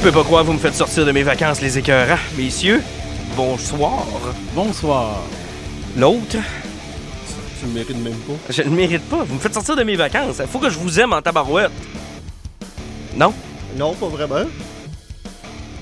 Je peux pas croire vous me faites sortir de mes vacances les écœurants. Messieurs, bonsoir. Bonsoir. L'autre, Tu le mérites même pas. je ne le mérite pas. Vous me faites sortir de mes vacances. Il faut que je vous aime en tabarouette. Non? Non, pas vraiment.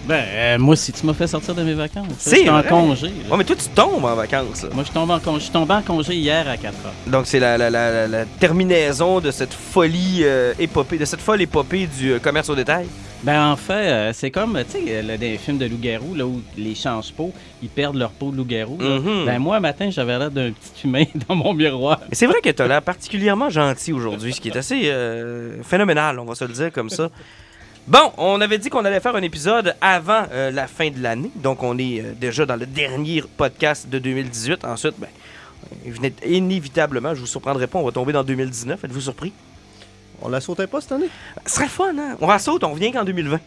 Ben, euh, moi, si tu m'as fait sortir de mes vacances, C'est j'étais en congé. là. Ouais, mais toi, tu tombes en vacances. là. Moi, je suis tombé en congé. Je suis tombé en congé hier à 4 heures. Donc, c'est la, la- la- la- la terminaison de cette folie euh, épopée, de cette folle épopée du euh, commerce au détail? Ben, en fait, euh, c'est comme, tu sais, le- des films de loup-garou, là, où les change-peau, ils perdent leur peau de loup-garou. là. Mhm. Ben, moi, matin, j'avais l'air d'un petit humain dans mon miroir. C'est vrai que tu as l'air particulièrement gentil aujourd'hui, ce qui est assez euh, phénoménal, on va se le dire comme ça. Bon, on avait dit qu'on allait faire un épisode avant euh, la fin de l'année, donc on est euh, déjà dans le dernier podcast de 2018. Ensuite, ben, euh, inévitablement, je vous surprendrai pas, on va tomber dans 2019. Êtes-vous surpris? On la sautait pas cette année? Ce serait fun, hein? On la saute, on revient qu'en 2020. Puis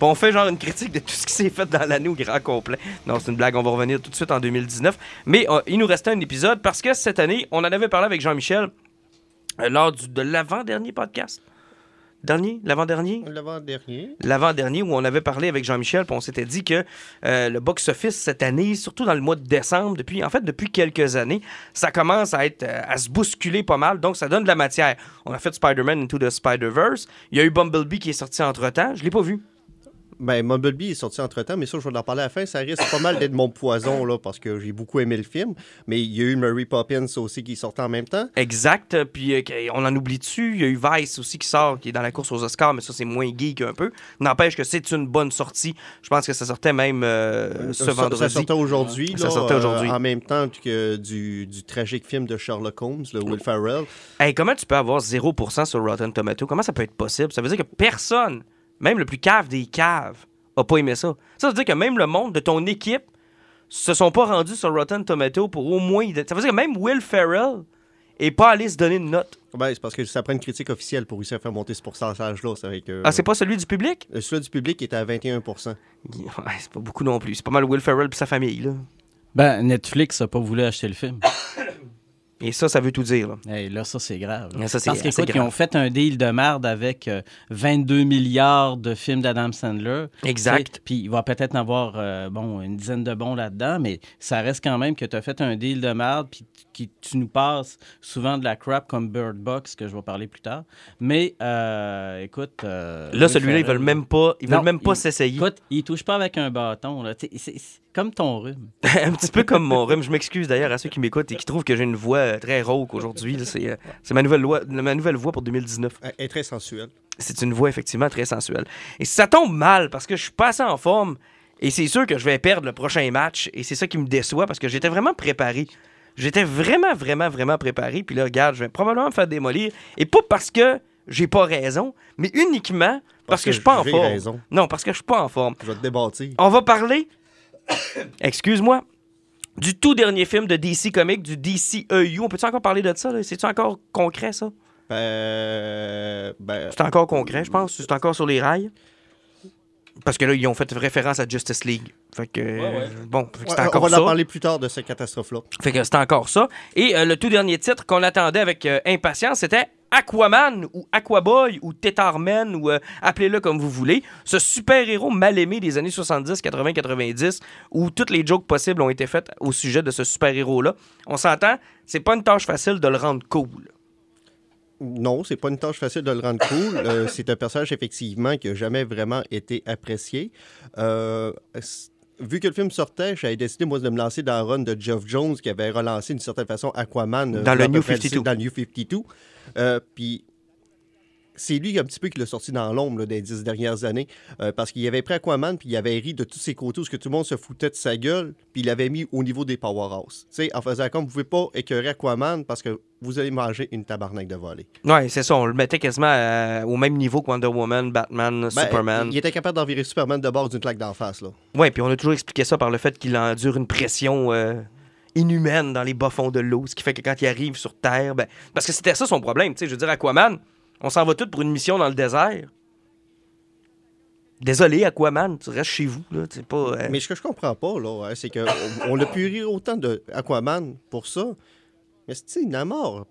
on fait genre une critique de tout ce qui s'est fait dans l'année au grand complet. Non, c'est une blague, on va revenir tout de suite en 2019. Mais euh, il nous restait un épisode parce que cette année, on en avait parlé avec Jean-Michel euh, lors de l'avant-dernier podcast. Dernier? L'avant-dernier? L'avant-dernier. L'avant-dernier où on avait parlé avec Jean-Michel, puis on s'était dit que euh, le box-office cette année, surtout dans le mois de décembre, depuis en fait depuis quelques années, ça commence à être euh, à se bousculer pas mal, donc ça donne de la matière. On a fait Spider-Man Into the Spider-Verse, il y a eu Bumblebee qui est sorti entre-temps, je l'ai pas vu. Ben, Mumblebee est sorti entre temps, mais ça, je vais en parler à la fin. Ça risque pas mal d'être mon poison, là, parce que j'ai beaucoup aimé le film. Mais il y a eu Mary Poppins aussi qui sortait en même temps. Exact, euh, puis euh, on en oublie dessus, il y a eu Vice aussi qui sort, qui est dans la course aux Oscars, mais ça c'est moins geek un peu. N'empêche que c'est une bonne sortie, je pense que ça sortait même euh, ce Ça- vendredi. Ça sortait aujourd'hui. Ça sortait euh, aujourd'hui. en même temps que du, du tragique film de Sherlock Holmes, le Will Ferrell. Hey, comment tu peux avoir 0% sur Rotten Tomato? Comment ça peut être possible? Ça veut dire que personne, même le plus cave des caves, a pas aimé ça. Ça veut dire que même le monde de ton équipe se sont pas rendus sur Rotten Tomato pour au moins... Ça veut dire que même Will Ferrell est pas allé se donner une note. Ben, c'est parce que ça prend une critique officielle pour réussir à faire monter ce pourcentage-là. Ah, c'est pas celui du public? Euh, Celui du public était à 21 Ouais, c'est pas beaucoup non plus. C'est pas mal Will Ferrell et sa famille, là. Ben, Netflix a pas voulu acheter le film. Et ça, ça veut tout dire, là. Hey, là, ça, c'est grave. là. Ça, Parce qu'écoute, ils ont fait un deal de merde avec euh, 22 milliards de films d'Adam Sandler. Exact. Puis il va peut-être en avoir euh, bon, une dizaine de bons là-dedans, mais ça reste quand même que tu as fait un deal de merde, puis qui, tu nous passes souvent de la crap comme Bird Box, que je vais parler plus tard. Mais euh, écoute. euh, Là, celui-là, ils veulent même pas, ils veulent même pas s'essayer. Écoute, il touche pas avec un bâton. Là. C'est comme ton rhume. un petit peu comme mon rhume. Je m'excuse d'ailleurs à ceux qui m'écoutent et qui trouvent que j'ai une voix euh, très rauque aujourd'hui. C'est euh, c'est ma, nouvelle loi- ma nouvelle voix pour 2019. Elle est très sensuelle. C'est une voix effectivement très sensuelle. Et ça tombe mal parce que je suis pas assez en forme et c'est sûr que je vais perdre le prochain match et c'est ça qui me déçoit parce que j'étais vraiment préparé. J'étais vraiment, vraiment, vraiment préparé. Puis là, regarde, je vais probablement me faire démolir. Et pas parce que j'ai pas raison, mais uniquement parce, que, je suis pas en j'ai forme. raison. Non, parce que je suis pas en forme. Je vais te débâtir. On va parler, excuse-moi, du tout dernier film de DC Comics, du DCEU. On peut-tu encore parler de ça? là? C'est-tu encore concret, ça? Ben, ben, C'est encore concret, je pense. C'est encore sur les rails? Parce que là, ils ont fait référence à Justice League. Fait que, bon, fait que on va ça. en parler plus tard de cette catastrophe-là. Fait que c'est encore ça. Et euh, le tout dernier titre qu'on attendait avec euh, impatience, c'était Aquaman ou Aquaboy ou Tetarman ou euh, appelez-le comme vous voulez. Ce super-héros mal aimé des années 70, 80, 90 où toutes les jokes possibles ont été faites au sujet de ce super-héros-là. On s'entend, c'est pas une tâche facile de le rendre cool. Non, c'est pas une tâche facile de le rendre cool. Euh, c'est un personnage, effectivement, qui n'a jamais vraiment été apprécié. Euh, vu que le film sortait, j'avais décidé, moi, de me lancer dans le run de Geoff Jones, qui avait relancé d'une certaine façon Aquaman. euh, Dans le New près 52. Dans le New 52. Euh, Puis, c'est lui un petit peu qui l'a sorti dans l'ombre des dix dernières années. euh, parce qu'il avait pris Aquaman, puis il avait ri de tous ses côtés où ce que tout le monde se foutait de sa gueule, puis il l'avait mis au niveau des powerhouse. Tu sais, en faisant comme vous pouvez pas écœurer Aquaman parce que vous allez manger une tabarnak de volée. Ouais, c'est ça. On le mettait quasiment euh, au même niveau que Wonder Woman, Batman, Ben, Superman. Il était capable d'envirer Superman de bord d'une claque d'en face. Là. Ouais, puis on a toujours expliqué ça par le fait qu'il endure une pression euh, inhumaine dans les bas-fonds de l'eau, ce qui fait que quand il arrive sur Terre, ben, parce que c'était ça son problème, tu sais, je veux dire, Aquaman, on s'en va tous pour une mission dans le désert. Désolé, Aquaman, tu restes chez vous, là, c'est pas... euh, Mais ce que je comprends pas, là, hein, c'est qu'on on a pu rire autant de Aquaman pour ça. Mais c'est une mort.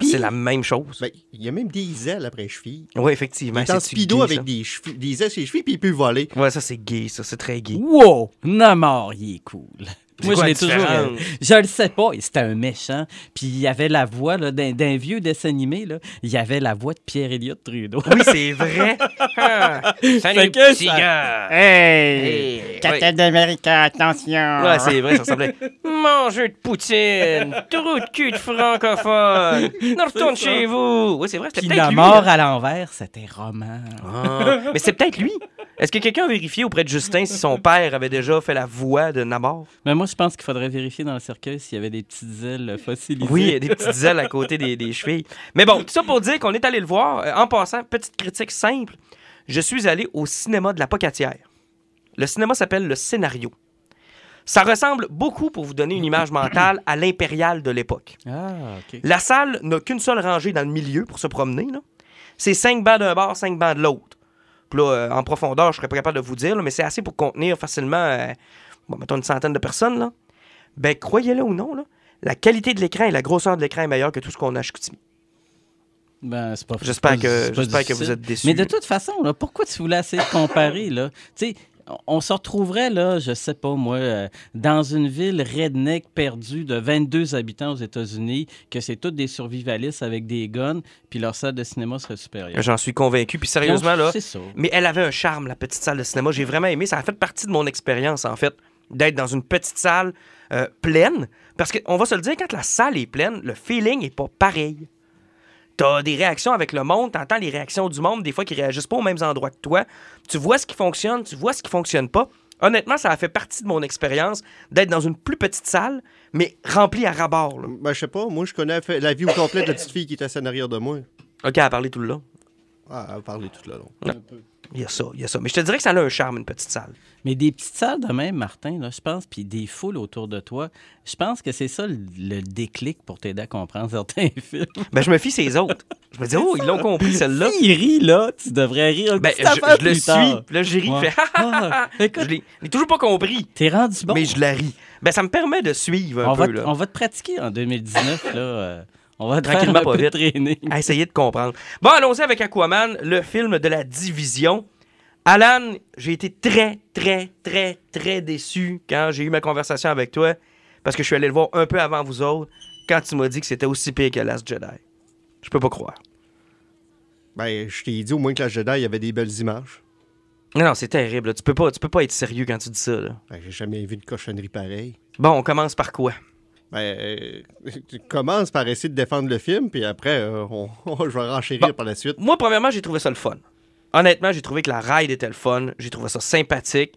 C'est la même chose. Ben, il y a même des ailes après les chevilles. ouais, Il effectivement. est en c'est-tu speedo gay, avec des, chevilles- des ailes sur les chevilles, puis il peut voler. Ouais, ça, c'est gay, ça, c'est très gay. Wow! Namor, il est cool. Moi, quoi je la l'ai toujours. euh, je le sais pas. C'était un méchant. Puis il y avait la voix là, d'un, vieux dessin animé. Là, il y avait la voix de Pierre-Éliott Trudeau. Oui, c'est vrai. Ah, Salut, que petit ça- gars. Hey! Hey. Captain d'Amérique, attention! Ouais, c'est vrai, ça ressemblait. Mangeux de poutine, trou de cul de francophone, ne retourne chez vous. Oui, c'est vrai, c'était Puis peut-être lui. Namor hein. à l'envers, c'était roman. Ah, mais c'est peut-être lui. Est-ce que quelqu'un a vérifié auprès de Justin si son père avait déjà fait la voix de Namor? Mais moi, je pense qu'il faudrait vérifier dans le cercueil s'il y avait des petites ailes fossilisées. Oui, des petites ailes à côté des, des chevilles. Mais bon, tout ça pour dire qu'on est allé le voir. Euh, en passant, petite critique simple. Je suis allé au cinéma de la Pocatière. Le cinéma s'appelle Le Scénario. Ça ressemble beaucoup, pour vous donner une image mentale, à l'Impérial de l'époque. Ah, OK. La salle n'a qu'une seule rangée dans le milieu pour se promener. là. C'est cinq bancs d'un bord, cinq bancs de l'autre. Puis là, euh, en profondeur, je serais pas capable de vous dire, là, mais c'est assez pour contenir facilement, euh, bon, mettons une centaine de personnes. Là. Ben, croyez-le ou non, là, la qualité de l'écran et la grosseur de l'écran est meilleure que tout ce qu'on a à Chicoutimi. Ben, c'est pas J'espère que, j'espère que vous êtes déçus. Mais de toute façon, là, pourquoi tu voulais essayer de comparer, là? On- se retrouverait, là, je sais pas moi, euh, dans une ville redneck perdue de 22 habitants aux États-Unis, que c'est tous des survivalistes avec des guns, puis leur salle de cinéma serait supérieure. J'en suis convaincu. Puis sérieusement, là, C'est ça. Mais elle avait un charme, la petite salle de cinéma. J'ai vraiment aimé. Ça a fait partie de mon expérience, en fait, d'être dans une petite salle euh, pleine. Parce qu'on va se le dire, quand la salle est pleine, le feeling est pas pareil. T'as des réactions avec le monde, t'entends les réactions du monde, des fois qui réagissent pas aux mêmes endroits que toi. Tu vois ce qui fonctionne, tu vois ce qui fonctionne pas. Honnêtement, ça a fait partie de mon expérience d'être dans une plus petite salle, mais remplie à rabord. là. Ben, je sais pas, moi, je connais la vie au complet de la petite fille qui était assise en arrière de moi. OK, à parler tout le long. Ah, elle parlait tout le long. Il y a ça, il y a ça. Mais je te dirais que ça a un charme, une petite salle. Mais des petites salles de même, Martin, là, je pense, puis des foules autour de toi, je pense que c'est ça le, le déclic pour t'aider à comprendre certains films. Ben, je me fie ses autres. Je me dis, oh, ils l'ont compris, celle-là. S'il rit, là, tu devrais rire Ben, je, je le suis. là, j'ai ri. Ouais. Ah, ha. écoute, Je l'ai toujours pas compris, t'es rendu bon. mais je la ris. Ben, ça me permet de suivre un on, va peu, te, là. on va te pratiquer en 2019, là. euh, on va Tranquillement, un pas vite. training. À essayer de comprendre. Bon, allons-y avec Aquaman, le film de la division. Alan, j'ai été très, très, très, très déçu quand j'ai eu ma conversation avec toi, parce que je suis allé le voir un peu avant vous autres, quand tu m'as dit que c'était aussi pire que Last Jedi. Je peux pas croire. Ben, je t'ai dit au moins que la Jedi, il y avait des belles images. Non, non, c'est terrible. là. Tu peux pas, tu peux pas être sérieux quand tu dis ça. là. Ben, j'ai jamais vu de cochonnerie pareille. Bon, on commence par quoi? Ben, euh, tu commences par essayer de défendre le film, puis après, euh, on, je vais renchérir Bon. par la suite. Moi, premièrement, j'ai trouvé ça le fun. Honnêtement, j'ai trouvé que la ride était le fun. J'ai trouvé ça sympathique.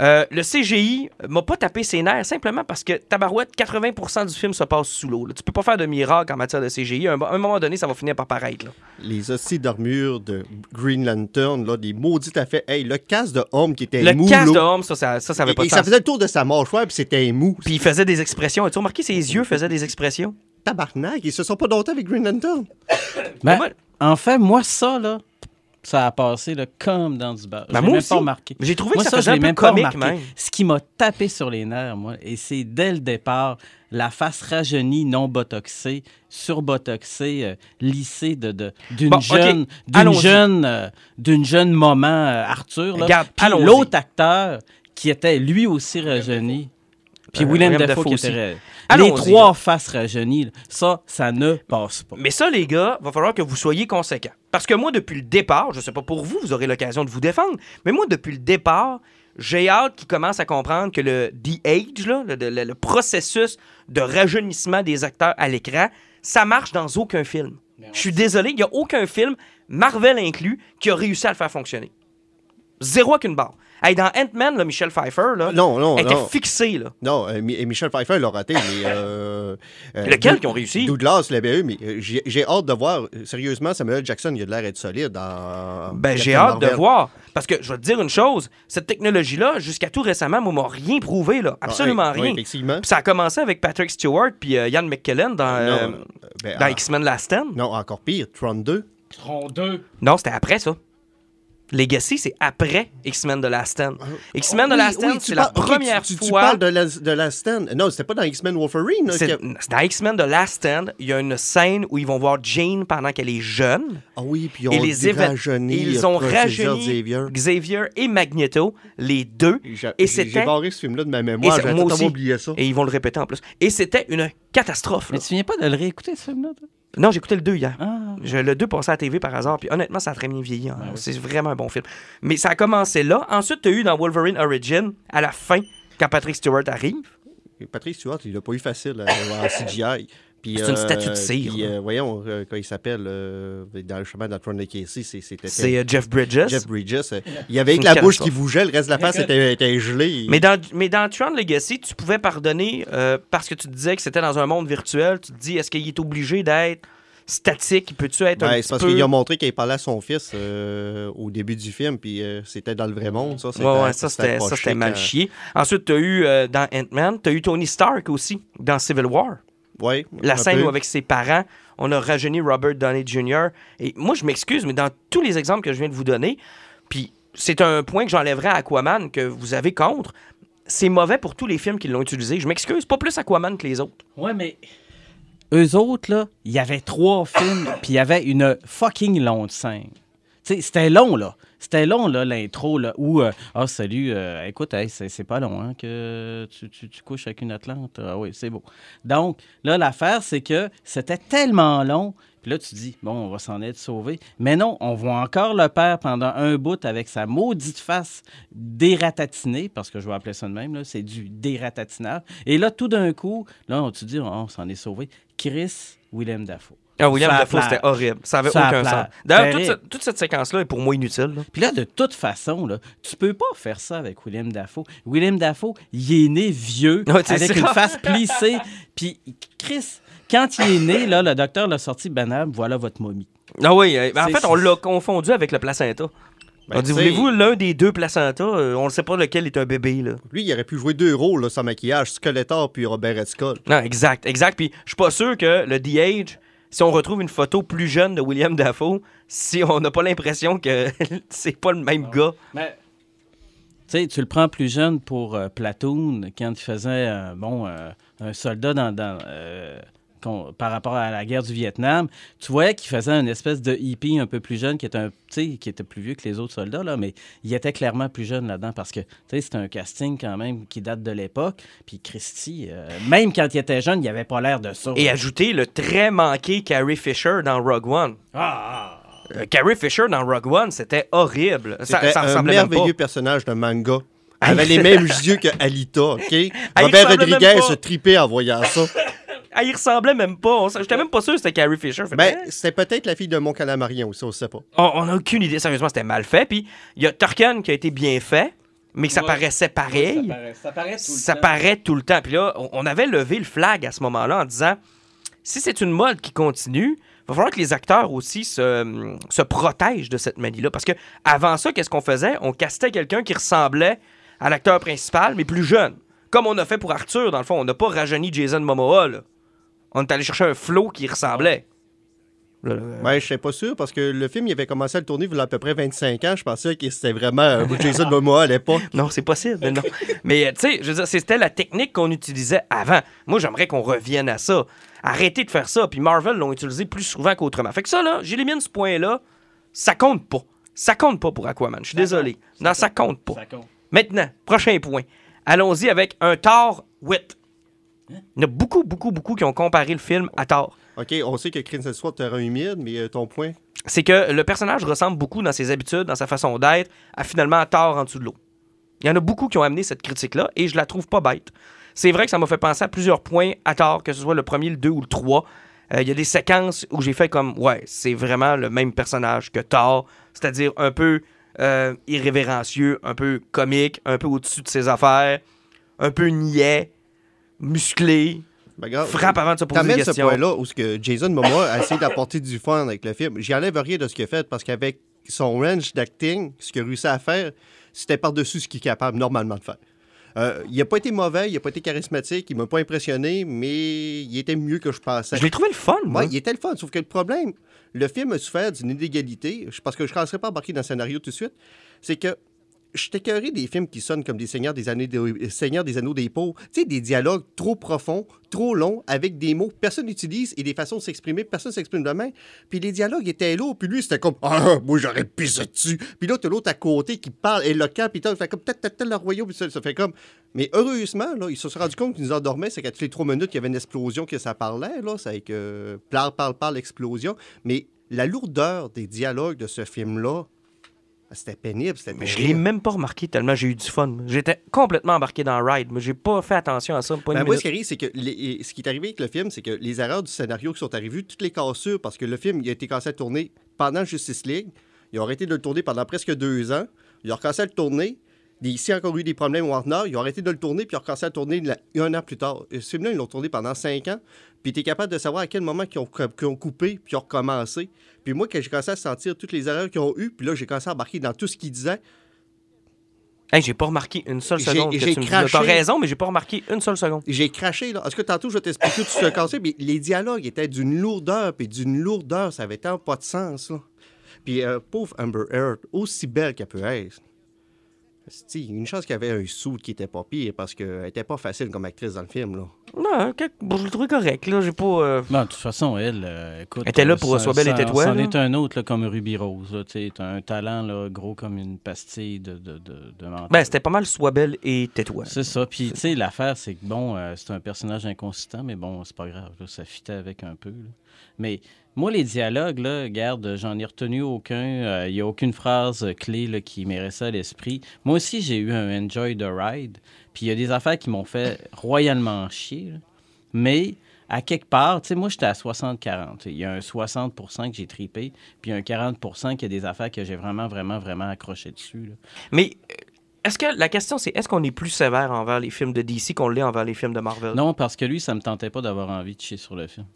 Euh, le CGI m'a pas tapé ses nerfs simplement parce que Tabarouette, 80% du film se passe sous l'eau. Tu peux pas faire de miracle en matière de CGI. À un, à un moment donné, ça va finir par paraître. là. Les hosties d'armure de Green Lantern, là, des maudits affaires. Hey, le casque de homme qui était Le mou, casque de homme, ça, ça, ça, ça avait Et- pas et de ça sens. faisait le tour de sa mâchoire, puis c'était mou. Puis il faisait des expressions. As-tu remarqué ses yeux faisaient des expressions? Tabarnak, ils se sont pas dotés avec Green Lantern. Ben, moi- En fait, moi, ça, là, ça a passé là, comme dans du beurre. Ben, moi même aussi. pas remarqué. J'ai trouvé Moi, que ça, ça, faisait un peu même comique, même. Ce qui m'a tapé sur les nerfs, moi, et c'est dès le départ, la face rajeunie, non botoxée, surbotoxée, euh, lissée de, de- d'une Bon, jeune, d'une jeune, euh, d'une jeune maman euh, Arthur. Là. Regarde, Puis l'autre acteur qui était lui aussi rajeuni. Puis Euh, William William Dafoe Dafoe qui aussi. était. Les trois faces rajeunies, ça, ça ne passe pas. Mais ça, les gars, va falloir que vous soyez conséquents. Parce que moi, depuis le départ, je sais pas pour vous, vous aurez l'occasion de vous défendre, mais moi, depuis le départ, j'ai hâte qu'ils commencent à comprendre que le The Age, là, le, le- le processus de rajeunissement des acteurs à l'écran, ça marche dans aucun film. Je suis désolé, il n'y a aucun film, Marvel inclus, qui a réussi à le faire fonctionner. Zéro qu'une barre. Hey, dans Ant-Man, Michel Pfeiffer, là, Non, non, était non. fixé. Là. Non, euh, Mi- Michel Pfeiffer l'a raté, mais. Euh, euh, Lequel qui ont réussi? Douglas l'avait eu, mais euh, j'ai hâte de voir. euh, Sérieusement, Samuel Jackson, il a de l'air d'être solide dans. Ben, j'ai hâte de voir. Parce que je vais te dire une chose, cette technologie-là, jusqu'à tout récemment, moi, m'a rien prouvé, là. Absolument Ah, oui, oui, rien. effectivement. Puis ça a commencé avec Patrick Stewart puis euh, Ian McKellen dans, euh, euh, ben, dans X-Men Last Stand. non, encore pire, Tron 2. Tron 2. Non, c'était après ça. Legacy, c'est après X-Men The Last Stand. X-Men Ah, The oui, Last Stand, oui, c'est la première tu, tu- tu fois. parles de la, de la stand. Non, c'était pas dans X-Men Wolverine. C'est a- dans X-Men The Last Stand, il y a une scène où ils vont voir Jane pendant qu'elle est jeune. Ah oui, puis ils ont et les évén- rajeuni. ils euh, ont rajeuni Xavier. Xavier et Magneto, les deux. J'ai- Et j'ai- c'était- J'ai barré ce film-là de ma Et mémoire. J'ai oublié ça. Et ils vont le répéter en plus. Et c'était une catastrophe. Mais tu viens pas de le réécouter, ce film-là? Non, j'ai écouté le 2 hier. Ah. Je, le 2 passait à la TV par hasard, puis honnêtement, ça a très bien vieilli. hein. C'est vraiment un bon film. Mais ça a commencé là. Ensuite, tu as eu dans Wolverine Origin, à la fin, quand Patrick Stewart arrive. Patrick Stewart, il l'a pas eu facile en CGI. Puis, C'est une statue de cire, Puis, euh, voyons, euh, quand il s'appelle euh, dans le chemin dans Tron de Casey, c'est- c'était C'est euh, Jeff Bridges. Jeff Bridges. euh, Il y avait que la bouche qui bougeait, le reste de la face était, était gelé. Mais dans, mais dans Tron Legacy, tu pouvais pardonner euh, parce que tu te disais que c'était dans un monde virtuel. Tu te dis, est-ce qu'il est obligé d'être statique? Peux-tu être un Ben, petit c'est parce peu... qu'il a montré qu'il parlait à son fils euh, au début du film, puis euh, c'était dans le vrai monde. Ça, c'était Ouais, ouais, ça, c'était, mal hein. chié. Ensuite, tu as eu euh, dans Ant-Man, tu as eu Tony Stark aussi, dans Civil War. Ouais, La scène où, avec ses parents, on a rajeuni Robert Downey Jr. Et moi, je m'excuse, mais dans tous les exemples que je viens de vous donner, puis c'est un point que j'enlèverais à Aquaman que vous avez contre, c'est mauvais pour tous les films qui l'ont utilisé. Je m'excuse, pas plus Aquaman que les autres. Ouais, mais. Eux autres, là, il y avait trois films, puis il y avait une fucking longue scène. Tu sais, c'était long, là. C'était long, là, l'intro, là, où, euh, ah, salut, euh, écoute, hey, c'est pas long, hein, que tu, couches avec une Atlante. Ah oui, c'est beau. Donc, là, l'affaire, c'est que c'était tellement long, puis là, tu dis, bon, on va s'en être sauvé. Mais non, on voit encore le père pendant un bout avec sa maudite face dératatinée, parce que je vais appeler ça de même, c'est du dératatinage. Et là, tout d'un coup, là, on te dit, oh, on s'en est sauvé. Chris Willem Dafoe. Ah, William Dafoe, c'était horrible. Ça avait Ça aucun sens. D'ailleurs, toute, cette- toute cette séquence-là est pour moi inutile. là. Puis là, de toute façon, là, tu peux pas faire ça avec William Dafoe. William Dafoe, il est né vieux, Ouais, avec ça. une face plissée. Puis, Chris, quand il est né, là, le docteur l'a sorti banal, voilà votre momie. Ah oui, euh, en C'est- fait, on l'a confondu avec le placenta. Ben, on dit, voulez-vous l'un des deux placentas? Euh, on ne sait pas lequel est un bébé, là. Lui, il aurait pu jouer deux rôles là, sans maquillage, Skeletor puis Robert Skull. Non, exact, exact. Puis je suis pas sûr que le The-Age, si on retrouve une photo plus jeune de William Dafoe, si on n'a pas l'impression que c'est pas le même gars. Mais... Tu sais, tu le prends plus jeune pour euh, Platoon, quand il faisait euh, bon, euh, un soldat dans, euh, par rapport à la guerre du Vietnam. Tu voyais qu'il faisait une espèce de hippie un peu plus jeune, qui était, un, tu sais, qui était plus vieux que les autres soldats, là, mais il était clairement plus jeune là-dedans parce que tu sais, c'était un casting quand même qui date de l'époque. Puis Christy, euh, même quand il était jeune, il avait pas l'air de ça. Et ajouter le très manqué Carrie Fisher dans Rogue One. Ah, Euh, Carrie Fisher dans Rogue One, c'était horrible. Ça, C'était ça un ressemblait même pas. merveilleux personnage de manga. Elle avait les mêmes yeux que Alita, OK? Robert Rodriguez se tripait en voyant ça. Ah, il ressemblait même pas. J'étais même pas sûr que c'était Carrie Fisher. Fait, Ben, c'était peut-être la fille de mon calamarien aussi, on sait pas. On on a aucune idée. Sérieusement, c'était mal fait. Puis il y a Turken qui a été bien fait, mais que ça Ouais. paraissait pareil. ça paraît, ça paraît tout le ça temps. paraît tout le temps. Puis là, on- on avait levé le flag à ce moment-là en disant si c'est une mode qui continue, il va falloir que les acteurs aussi se, se protègent de cette manie-là. Parce que avant ça, qu'est-ce qu'on faisait? On castait quelqu'un qui ressemblait à l'acteur principal, mais plus jeune. Comme on a fait pour Arthur, dans le fond. On n'a pas rajeuni Jason Momoa. là. On est allé chercher un flow qui ressemblait. Là, Ben, je suis pas sûr parce que le film, il avait commencé à le tourner il y a à peu près 25 ans. Je pensais que c'était vraiment euh, Jason Momoa à l'époque. Non, c'est possible, mais non. mais tu sais, je veux dire, c'était la technique qu'on utilisait avant. Moi, j'aimerais qu'on revienne à ça. Arrêtez de faire ça. Puis Marvel l'ont utilisé plus souvent qu'autrement. Fait que ça, là, j'élimine ce point-là. Ça compte pas. Ça compte pas pour Aquaman. Je suis désolé. non, ça compte pas. Ça compte. Maintenant, prochain point. Allons-y avec un Thor 8. Il y en a beaucoup, beaucoup, beaucoup qui ont comparé le film à Thor. OK, on sait que Chris Hemsworth est terrain humide, mais euh, ton point? c'est que le personnage ressemble beaucoup dans ses habitudes, dans sa façon d'être, à finalement Thor en dessous de l'eau. Il y en a beaucoup qui ont amené cette critique-là et je la trouve pas bête. C'est vrai que ça m'a fait penser à plusieurs points à Thor, que ce soit le premier, le 2 ou le 3. Euh, Il y a des séquences où j'ai fait comme, ouais, c'est vraiment le même personnage que Thor, c'est-à-dire un peu euh, irrévérencieux, un peu comique, un peu au-dessus de ses affaires, un peu niais, musclé, Ben, frappe avant de se poser des T'amènes ce questions. point-là où ce que Jason Momoa a essayé d'apporter du fun avec le film. J'y enlève rien de ce qu'il a fait parce qu'avec son range d'acting, ce qu'il a réussi à faire, c'était par-dessus ce qu'il est capable normalement de faire. Euh, il n'a pas été mauvais, il n'a pas été charismatique, il m'a pas impressionné, mais il était mieux que je pensais. Je l'ai trouvé le fun, moi. Ouais, il était le fun, sauf que le problème, le film a souffert d'une inégalité, parce que je ne commencerai pas à embarquer dans le scénario tout de suite, c'est que je t'écœurais des films qui sonnent comme des Seigneurs des, années de- euh, Seigneurs des Anneaux des Pauvres. Tu sais, des dialogues trop profonds, trop longs, avec des mots que personne n'utilise et des façons de s'exprimer, personne ne s'exprime de même. Puis les dialogues étaient lourds, puis lui, c'était comme « Ah, moi, j'aurais pissé dessus! » Puis là, t'as l'autre à côté qui parle éloquent, puis t'as fait comme « Peut-être, peut-être, le royaume! » Puis ça, ça fait comme... Mais heureusement, là, ils se sont rendus compte qu'ils nous endormaient, c'est qu'à toutes les trois minutes, il y avait une explosion que ça parlait, là. C'est avec euh, parle, parle, parle, explosion. Mais la lourdeur des dialogues de ce film-là, c'était pénible, c'était Mais je pénible. l'ai même pas remarqué tellement j'ai eu du fun. J'étais complètement embarqué dans Ride, mais j'ai pas fait attention à ça. Pas une Ben, moi, ce qui arrive, c'est que les- ce qui est arrivé avec le film, c'est que les erreurs du scénario qui sont arrivées, toutes les cassures, parce que le film il a été cassé à tourner pendant Justice League. Ils ont arrêté de le tourner pendant presque deux ans. Ils ont recommencé à le tourner. Des- Ici, encore eu des problèmes au Warner. Ils ont arrêté de le tourner, puis ils ont recommencé à tourner la- un an plus tard. Ce film-là, ils l'ont tourné pendant cinq ans. Puis tu es capable de savoir à quel moment qu'ils ont, qu'ils ont coupé, puis ils ont recommencé. Puis moi, quand j'ai commencé à sentir toutes les erreurs qu'ils ont eues, puis là, j'ai commencé à embarquer dans tout ce qu'ils disaient. Hey, j'ai pas remarqué une seule seconde j'ai craché. T'as raison, mais j'ai pas remarqué une seule seconde. J'ai craché, là. Est-ce que tantôt, je vais t'expliquer tout ce que cassé, mais les dialogues étaient d'une lourdeur, puis d'une lourdeur, ça avait tant pas de sens, là. Puis, euh, pauvre Amber Heard, aussi belle qu'elle peut être, une chance qu'il y avait un sou qui était pas pire, parce qu'elle était pas facile comme actrice dans le film, là. Non, bon, je l'ai trouvé correct, là. J'ai pas. euh, Bon, de toute façon, elle, euh, écoute. Elle était là euh, pour Sois belle et tais-toi, C'en est un autre là, comme Ruby Rose. là, Tu sais, t'as un talent là, gros comme une pastille de, de, de. Ben, c'était pas mal Sois belle et tais-toi. C'est ça. Puis, tu sais, l'affaire, c'est que, bon, euh, c'est un personnage inconsistant, mais bon, c'est pas grave. là, ça fitait avec un peu. là. Mais moi, les dialogues, là, regarde, j'en ai retenu aucun. Il n'y a aucune phrase euh, clé là, qui m'est restée à l'esprit. Moi aussi, j'ai eu un Enjoy the Ride. Puis, il y a des affaires qui m'ont fait royalement chier. là. Mais, à quelque part, tu sais, moi, j'étais à 60-40. Il y a un 60% que j'ai tripé, puis un 40% qui a des affaires que j'ai vraiment, vraiment, vraiment accroché dessus. là. Mais euh, est-ce que la question, c'est est-ce qu'on est plus sévère envers les films de DC qu'on l'est envers les films de Marvel? Non, parce que lui, ça me tentait pas d'avoir envie de chier sur le film.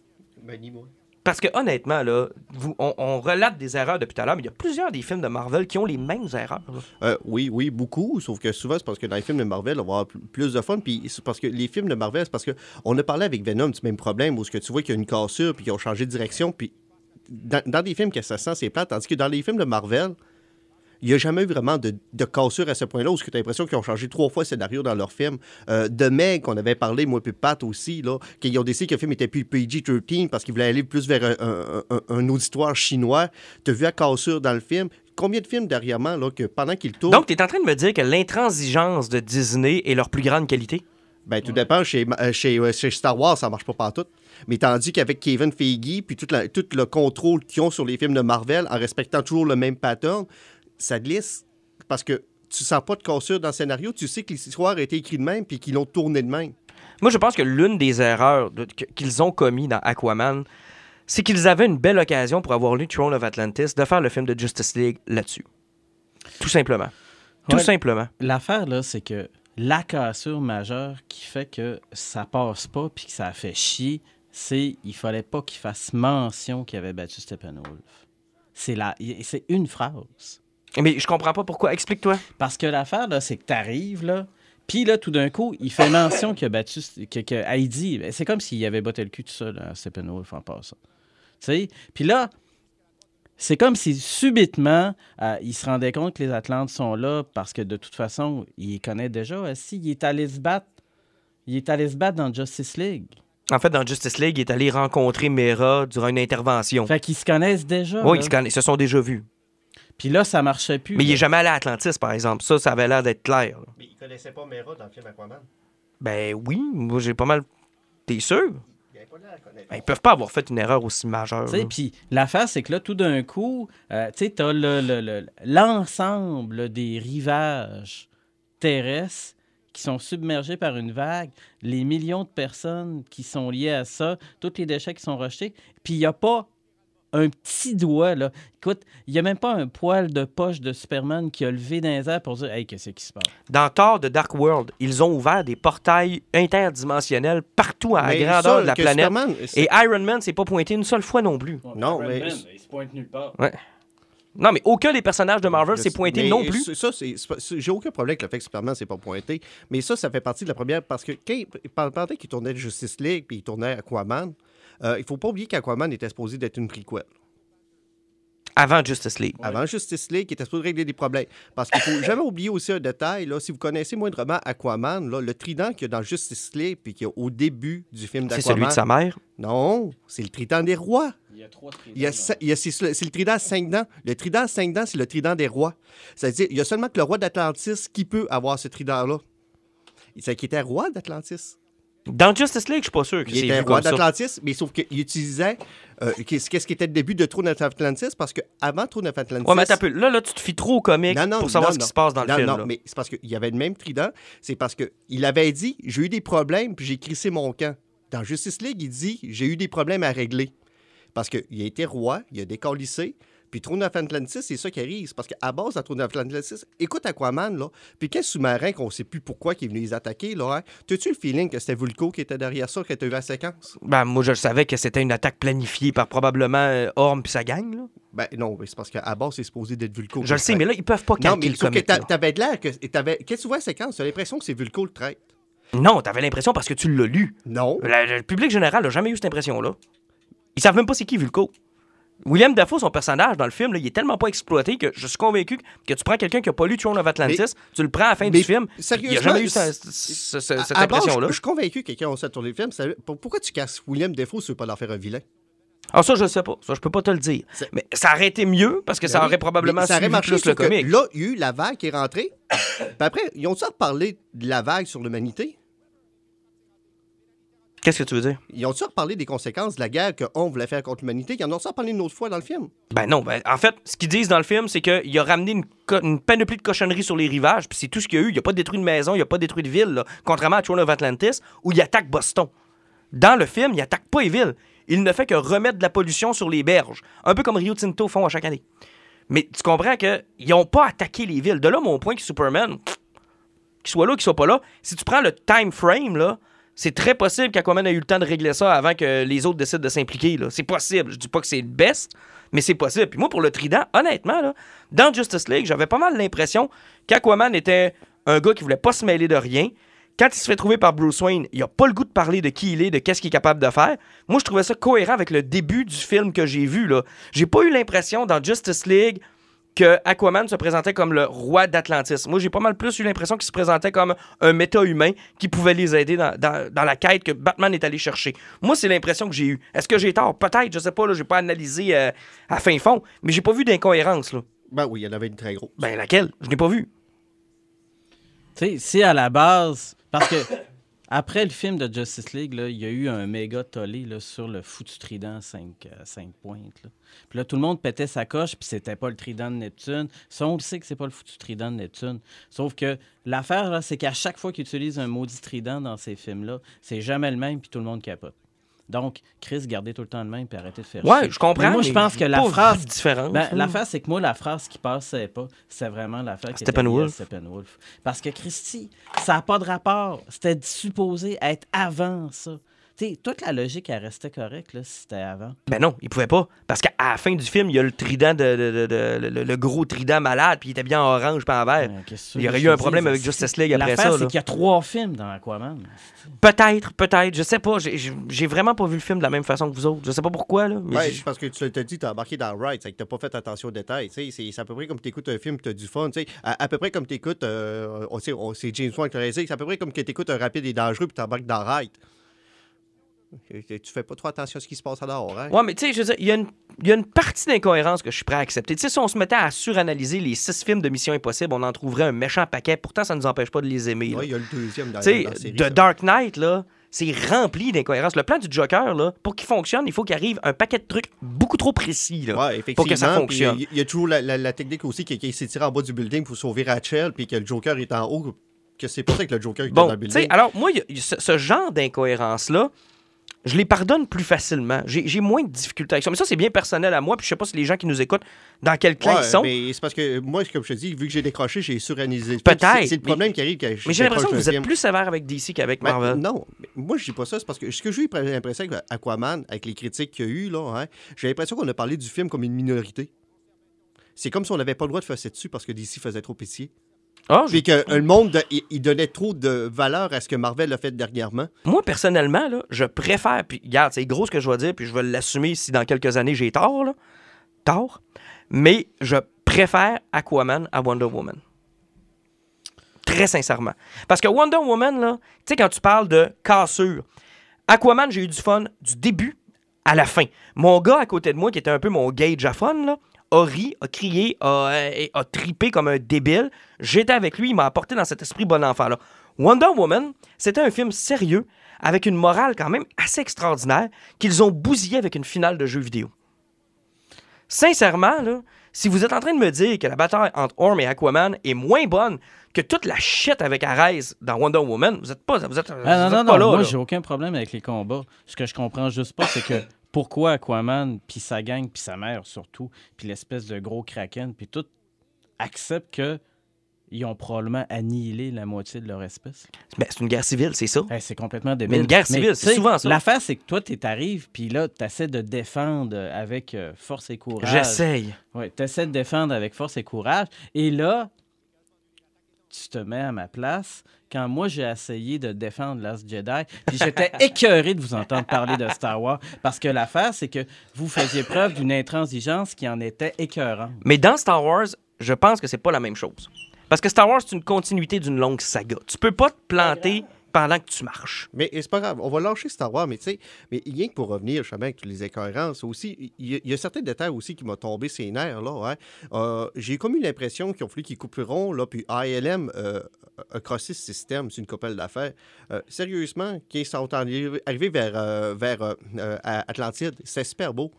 Ben, ni moi. Parce que honnêtement, là, vous- on, relate des erreurs depuis tout à l'heure, mais il y a plusieurs des films de Marvel qui ont les mêmes erreurs. Euh, oui, oui, beaucoup. Sauf que souvent, c'est parce que dans les films de Marvel, on va avoir pl- plus de fun. Puis c'est parce que les films de Marvel, c'est parce que on a parlé avec Venom du même problème où ce que tu vois qu'il y a une cassure puis qu'ils ont changé de direction. Puis dans, des films que ça sent, c'est plate. Tandis que dans les films de Marvel, il n'y a jamais eu vraiment de, de cassure à ce point-là où tu as l'impression qu'ils ont changé trois fois le scénario dans leur film. Euh, de Meg, qu'on avait parlé, moi et Pat aussi, là, qu'ils ont décidé que le film était plus PG-13 parce qu'ils voulaient aller plus vers un, un- un- un auditoire chinois. Tu as vu la cassure dans le film. Combien de films derrière-moi, là, que pendant qu'ils tournent. Donc, tu es en train de me dire que l'intransigeance de Disney est leur plus grande qualité? Ben, tout dépend. Chez, euh, chez, euh, chez Star Wars, ça marche pas partout. Mais tandis qu'avec Kevin Feige, puis tout, la- tout le contrôle qu'ils ont sur les films de Marvel, en respectant toujours le même pattern, ça glisse. Parce que tu sens pas de cassure dans le scénario. Tu sais que l'histoire a été écrite de même, puis qu'ils l'ont tourné de même. Moi, je pense que l'une des erreurs de- qu'ils ont commis dans Aquaman, c'est qu'ils avaient une belle occasion pour avoir lu Throne of Atlantis de faire le film de Justice League là-dessus. Tout simplement. Tout Ouais. simplement. L'affaire, là, c'est que la cassure majeure qui fait que ça passe pas puis que ça fait chier, c'est il fallait pas qu'il fasse mention qu'il avait battu Steppenwolf. C'est la, c'est une phrase. Mais je comprends pas pourquoi. Explique-toi. Parce que l'affaire, là, c'est que t'arrives, là, puis là, tout d'un coup, il fait mention qu'il a battu, que, que Heidi, ben, c'est comme s'il avait botté le cul tout seul à Steppenwolf en passant. Tu sais? Puis là, c'est comme si subitement, euh, il se rendait compte que les Atlantes sont là parce que de toute façon, il les connaît déjà. Si, il est allé se battre? Il est allé se battre dans Justice League. En fait, dans Justice League, il est allé rencontrer Mera durant une intervention. Fait qu'ils se connaissent déjà. Oui, ils se, conna- ils se sont déjà vus. Puis là, ça marchait plus. Mais il est jamais allé à Atlantis, par exemple. Ça, ça avait l'air d'être clair. là. Mais ils connaissaient pas Mera dans le film Aquaman. Ben oui, moi j'ai pas mal. T'es sûr? Il avait pas l'air à connaître. Ben, ils peuvent pas avoir fait une erreur aussi majeure. Puis l'affaire, c'est que là, tout d'un coup, euh, tu sais, t'as le- le- le- l'ensemble des rivages terrestres qui sont submergés par une vague, les millions de personnes qui sont liées à ça, tous les déchets qui sont rejetés, puis il n'y a pas un petit doigt, là. Écoute, il n'y a même pas un poil de poche de Superman qui a levé dans les airs pour dire Hey, qu'est-ce qui se passe? Dans Thor de Dark World, ils ont ouvert des portails interdimensionnels partout à la Mais grandeur ça, de la que planète. Superman, c'est- Et Iron Man s'est pas pointé une seule fois non plus. Non, mais- il se pointe nulle part. Non, mais aucun des personnages de Marvel s'est pointé mais non plus. Ça, j'ai aucun problème avec le fait que Superman s'est pas pointé. Mais ça, ça fait partie de la première. Parce que quand, pendant qu'il tournait Justice League puis il tournait Aquaman, euh, il faut pas oublier qu'Aquaman était supposé d'être une prequel. Avant Justice League. Avant Justice League, il était supposé régler des problèmes. Parce qu'il faut jamais oublier aussi un détail. Là, si vous connaissez moindrement Aquaman, là, le trident qu'il y a dans Justice League puis qu'il y a au début du film C'est d'Aquaman. celui de sa mère? Non, c'est le trident des rois. Il y a trois tridents, c'est c'est le trident à cinq dents. Le trident à cinq dents, c'est le trident des rois. C'est-à-dire, il y a seulement que le roi d'Atlantis qui peut avoir ce trident-là? C'est qui était roi d'Atlantis. Dans Justice League, je suis pas sûr que Il c'est vu roi comme ça. d'Atlantis, mais sauf qu'il utilisait. euh, qu'est-ce qui était le début de Throne of Atlantis? Parce qu'avant Throne of Atlantis. Ouais, mais peu. Là, là, tu te fies trop au comique Non, non, pour savoir non, ce qui se passe dans le film. Non, là. mais c'est parce qu'il y avait le même trident. C'est parce qu'il avait dit j'ai eu des problèmes, puis j'ai crissé mon camp. Dans Justice League, il dit j'ai eu des problèmes à régler. Parce qu'il a été roi, il a décalissé. Puis Throne of Atlantis, c'est ça qui arrive. C'est parce qu'à base, à Throne of Atlantis, écoute Aquaman, là. Puis quel sous-marin qu'on sait plus pourquoi qui est venu les attaquer, là, hein? T'as-tu le feeling que c'était Vulco qui était derrière ça, qui était eu la séquence? Ben, moi, je le savais que c'était une attaque planifiée par probablement euh, Orm puis sa gang. Là. Ben non, c'est parce qu'à base, c'est supposé d'être Vulco. Je le sais, mais là, ils peuvent pas Non, calquer mais le sauf que t'a- là. t'avais de l'air que. Qu'est-ce que tu vois la séquence? T'as l'impression que c'est Vulco le traître. Non, t'avais l'impression parce que tu l'as lu. Non. Le, le public général n'a jamais eu cette impression-là. Ils savent même pas c'est qui Vulco. William Dafoe, son personnage dans le film, là, il est tellement pas exploité que je suis convaincu que tu prends quelqu'un qui a pas lu Throne of Atlantis, Mais- tu le prends à la fin du film, il sérieusement, a jamais eu cette impression-là. Je suis convaincu que quelqu'un a fait tourner le film. ça- pour- Pourquoi tu casses William Defoe si tu veux pas leur faire un vilain? Ah, ça, je sais pas. Ça, je peux pas te le dire. Mais ça aurait été mieux parce que ça Ben aurait oui, probablement ça aurait marché, plus le comique. Là, il y a eu la vague qui est rentrée. Puis après, ils ont-ils reparlé de la vague sur l'humanité? Qu'est-ce que tu veux dire? Ils ont-ils reparlé des conséquences de la guerre qu'on voulait faire contre l'humanité? Ils en ont-ils reparlé une autre fois dans le film? Ben non, ben, en fait, ce qu'ils disent dans le film, c'est qu'il a ramené une, panoplie de cochonneries sur les rivages, puis c'est tout ce qu'il y a eu. Il a pas détruit de maison, il a pas détruit de ville, là, contrairement à Throne of Atlantis, où il attaque Boston. Dans le film, il attaque pas les villes. Il ne fait que remettre de la pollution sur les berges, un peu comme Rio Tinto font à chaque année. Mais tu comprends qu'ils n'ont pas attaqué les villes. De là, mon point que Superman, qu'il soit là ou qu'il soit pas là, si tu prends le time frame, là, c'est très possible qu'Aquaman ait eu le temps de régler ça avant que les autres décident de s'impliquer. C'est possible. Je dis pas que c'est le best, mais c'est possible. Puis moi, pour le trident, honnêtement, dans Justice League, j'avais pas mal l'impression qu'Aquaman était un gars qui voulait pas se mêler de rien. Quand il se fait trouver par Bruce Wayne, il a pas le goût de parler de qui il est, de qu'est-ce qu'il est capable de faire. Moi, je trouvais ça cohérent avec le début du film que j'ai vu. là. J'ai pas eu l'impression dans Justice League que Aquaman se présentait comme le roi d'Atlantis. Moi, j'ai pas mal plus eu l'impression qu'il se présentait comme un méta-humain qui pouvait les aider dans, dans- dans la quête que Batman est allé chercher. Moi, c'est l'impression que j'ai eue. Est-ce que j'ai tort? Peut-être, je sais pas, là, j'ai pas analysé euh, à fin fond, mais j'ai pas vu d'incohérence, là. Ben oui, il y en avait une très grosse. Ben, laquelle? Je n'ai pas vu. Tu sais, si à la base. Parce que après le film de Justice League, il y a eu un méga tollé sur le foutu trident 5, pointes. là. Puis là, tout le monde pétait sa coche, puis c'était pas le trident de Neptune. Ça, on le sait que c'est pas le foutu trident de Neptune. Sauf que l'affaire, c'est qu'à chaque fois qu'il utilise un maudit trident dans ces films-là, c'est jamais le même, puis tout le monde capote. Donc, Chris, gardez tout le temps le même, puis arrêtez de faire Ouais, chier. je comprends. Mais moi, je pense que la phrase de différence. ben, l'affaire, c'est que moi, la phrase qui passait pas, c'est vraiment l'affaire qui était Steppenwolf. à Steppenwolf. Parce que Christy, ça n'a pas de rapport. C'était supposé être avant ça. Tu sais, toute la logique, elle restait correcte là, si c'était avant. Ben non, il pouvait pas. Parce qu'à la fin du film, il y a le trident, de, de- de- de- le, le gros trident malade, puis il était bien en orange, pas en vert. Euh, Il y aurait eu un problème avec Justice League après L'affaire, ça, c'est qu'il y a trois films dans Aquaman. Peut-être, peut-être, je sais pas. J'ai- vraiment pas vu le film de la même façon que vous autres. Je sais pas pourquoi, là. Mais Ouais, j'ai- parce que tu l'as dit, tu as embarqué dans le ride, c'est que tu pas fait attention aux détails. C'est c'est à peu près comme tu écoutes un film, tu as du fun. À, à peu près comme tu écoutes, c'est James Wan qui l'a dit, c'est à peu près comme que tu écoutes un rapide et dangereux puis tu embarques dans le ride. Tu fais pas trop attention à ce qui se passe à dehors. Hein? Ouais, mais tu sais, je veux dire, il y, a une- il y a une partie d'incohérence que je suis prêt à accepter. Tu sais, si on se mettait à suranalyser les six films de Mission Impossible, on en trouverait un méchant paquet. Pourtant, ça ne nous empêche pas de les aimer. Ouais, il y a le deuxième dans, Tu sais, dans la série. The. Dark Knight, là, c'est rempli d'incohérences. Le plan du Joker, là, pour qu'il fonctionne, il faut qu'il arrive un paquet de trucs beaucoup trop précis, là, Ouais, effectivement. pour que ça fonctionne. Il y, a toujours la, la- la technique aussi qui, qui s'est tiré en bas du building pour sauver Rachel, puis que le Joker est en haut. que c'est pas ça que le Joker Bon, dans le building. alors moi, il y a- il y a ce, ce genre d'incohérence-là, je les pardonne plus facilement. J'ai moins de difficultés avec ça. Mais ça, c'est bien personnel à moi. Puis je sais pas si les gens qui nous écoutent, dans quel clan Ouais, ils sont. mais c'est parce que moi, comme je te dis, vu que j'ai décroché, j'ai suranalysé. Peut-être, C'est le mais- problème qui arrive quand je Mais j'ai l'impression que vous êtes plus sévère avec DC qu'avec Ben, Marvel. non, mais moi je dis pas ça, c'est parce que ce que j'ai eu l'impression avec Aquaman, avec les critiques qu'il y a eu, là, hein, j'ai l'impression qu'on a parlé du film comme une minorité. C'est comme si on n'avait pas le droit de faire dessus parce que DC faisait trop pitié. Ah, je- Puis que le monde, de- il, il donnait trop de valeur à ce que Marvel a fait dernièrement. Moi, personnellement, là, je préfère. Puis, regarde, c'est gros ce que je vais dire, puis je vais l'assumer si dans quelques années j'ai tort, là. Tort. Mais je préfère Aquaman à Wonder Woman. Très sincèrement. Parce que Wonder Woman, là, tu sais, quand tu parles de cassure, Aquaman, j'ai eu du fun du début à la fin. Mon gars à côté de moi, qui était un peu mon à fun, là, a ri, a crié, a, euh, a tripé comme un débile. J'étais avec lui, il m'a apporté dans cet esprit bon enfant-là. Wonder Woman, c'était un film sérieux, avec une morale quand même assez extraordinaire, qu'ils ont bousillé avec une finale de jeu vidéo. Sincèrement, là, si vous êtes en train de me dire que la bataille entre Orm et Aquaman est moins bonne que toute la shit avec Ares dans Wonder Woman, vous êtes pas, vous êtes, vous Ah, non, êtes non, pas non, là. moi, j'ai aucun problème avec les combats. Ce que je comprends juste pas, c'est que pourquoi Aquaman, puis sa gang, puis sa mère surtout, puis l'espèce de gros kraken, puis tout, acceptent que ils ont probablement annihilé la moitié de leur espèce. Ben, c'est une guerre civile, c'est ça. Hey, c'est complètement débile. Mais une guerre civile, c'est souvent ça. L'affaire, c'est que toi, tu arrives, puis là, tu essaies de défendre avec euh, force et courage. J'essaye. Oui, tu essaies de défendre avec force et courage. Et là, tu te mets à ma place quand moi j'ai essayé de défendre Last Jedi. Puis j'étais écœuré de vous entendre parler de Star Wars. Parce que l'affaire, c'est que vous faisiez preuve d'une intransigeance qui en était écœurante. Mais dans Star Wars, je pense que c'est pas la même chose. Parce que Star Wars, c'est une continuité d'une longue saga. Tu peux pas te planter pendant que tu marches. Mais c'est pas grave, on va lâcher Star Wars, mais tu sais, mais rien que pour revenir, justement, avec toutes les incohérences, aussi, il y, a- certains détails aussi qui m'ont tombé ses nerfs, là, hein. Euh, J'ai comme eu l'impression qu'ils ont fallu qu'ils couperont, là, puis ALM euh, a crossé ce système, c'est une couple d'affaires. Euh, sérieusement, qu'ils sont arri- arrivés vers, euh, vers Atlantide, c'est super beau.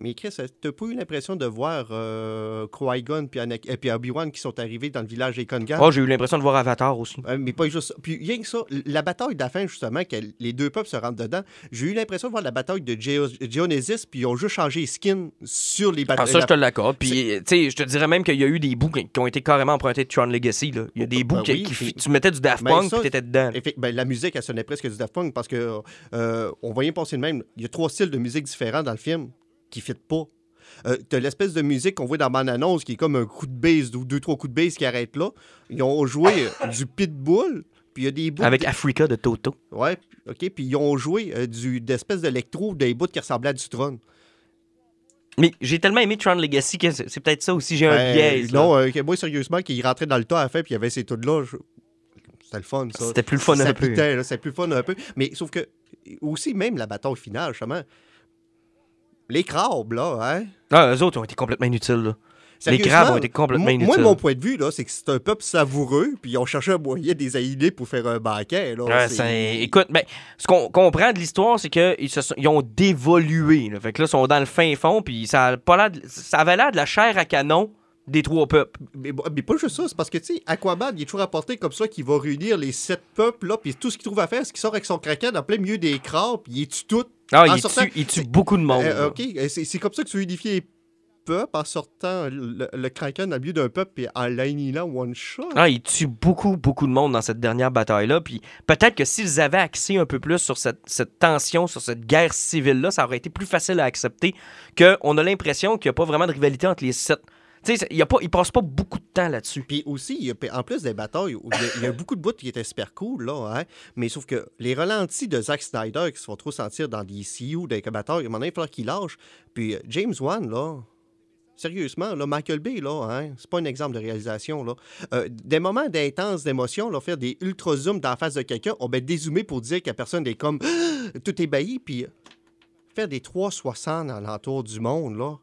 Mais Chris, t'as pas eu l'impression de voir euh, Qui-Gon Anakin- euh, puis Obi-Wan qui sont arrivés dans le village des Kongan? Oh, j'ai eu l'impression de voir Avatar aussi. Euh, mais pas juste ça. Puis rien que ça, la bataille de la fin, justement, que les deux peuples se rentrent dedans, j'ai eu l'impression de voir la bataille de Geo- Geonesis, puis ils ont juste changé les skins sur les Ah, batailles. ça, je te l'accorde. Puis, tu sais, je te dirais même qu'il y a eu des bouts qui ont été carrément empruntés de Tron Legacy. Là. Il y a des bouts Ben qui, oui, qui- puis- tu mettais du Daft Ben, Punk ça, puis t'étais dedans. Ben, la musique, elle sonnait presque du Daft Punk parce que euh, on voyait passer le même. Il y a trois styles de musique différents dans le film qui ne fitent pas. Euh, T'as l'espèce de musique qu'on voit dans mon annonce qui est comme un coup de base ou deux, trois coups de base qui arrêtent là. Ils ont joué euh, du Pitbull, puis il y a des bouts. Avec Africa de Toto. Ouais, OK. Puis ils ont joué euh, du, d'espèces d'électro, des bouts qui ressemblaient à du trône. Mais j'ai tellement aimé Tron Legacy que c'est peut-être ça aussi. J'ai un Ben, biais. Non, euh, moi, sérieusement, qu'il rentrait dans le tas à la fin, puis il y avait ces tunes-là. je- C'était le fun, ça. C'était plus le fun ça un peu. pitait, C'était plus le fun un peu. Mais sauf que, aussi, même la bataille finale, justement, les crabes, là, hein? Ah, eux autres ont été complètement inutiles. Là. Les crabes ont été complètement inutiles. Moi, mon point de vue, là, c'est que c'est un peuple savoureux, puis ils ont cherché un moyen de les pour faire un banquet. Là, Ouais, c'est- Écoute, ben, ce qu'on comprend de l'histoire, c'est qu'ils se sont- ils ont dévolué. Là. Fait que là, ils sont dans le fin fond, puis ça, a pas de- ça avait l'air de la chair à canon des trois peuples. Mais pas juste ça, c'est parce que, tu sais, Aquaman, il est toujours apporté comme ça qu'il va réunir les sept peuples, là, puis tout ce qu'il trouve à faire, c'est qu'il sort avec son kraken en plein milieu des crabes, puis il tue tout? Ah, En il, sortant- tue, il tue beaucoup de monde. Euh. OK, c'est comme ça que tu unifies les peuples en sortant le, le kraken le milieu d'un peuple et en l'annihilant one shot? Ah, il tue beaucoup, beaucoup de monde dans cette dernière bataille-là. Puis peut-être que s'ils avaient axé un peu plus sur cette, cette tension, sur cette guerre civile-là, ça aurait été plus facile à accepter qu'on a l'impression qu'il n'y a pas vraiment de rivalité entre les sept. Tu sais, il passe pas beaucoup de temps là-dessus. Puis aussi, en plus des batailles, il y a, beaucoup de bouts qui étaient super cool, là, hein, mais sauf que les ralentis de Zack Snyder qui se font trop sentir dans des CU, des batailles, à un moment donné, il va qu'il lâche. Puis euh, James Wan, là, sérieusement, là, Michael Bay, là, hein, c'est pas un exemple de réalisation, là. Euh, des moments d'intense d'émotion, faire des ultra zooms dans la face de quelqu'un, on va dézoomer pour dire que la personne est comme tout ébahi, puis faire des 360 à l'entour du monde, là.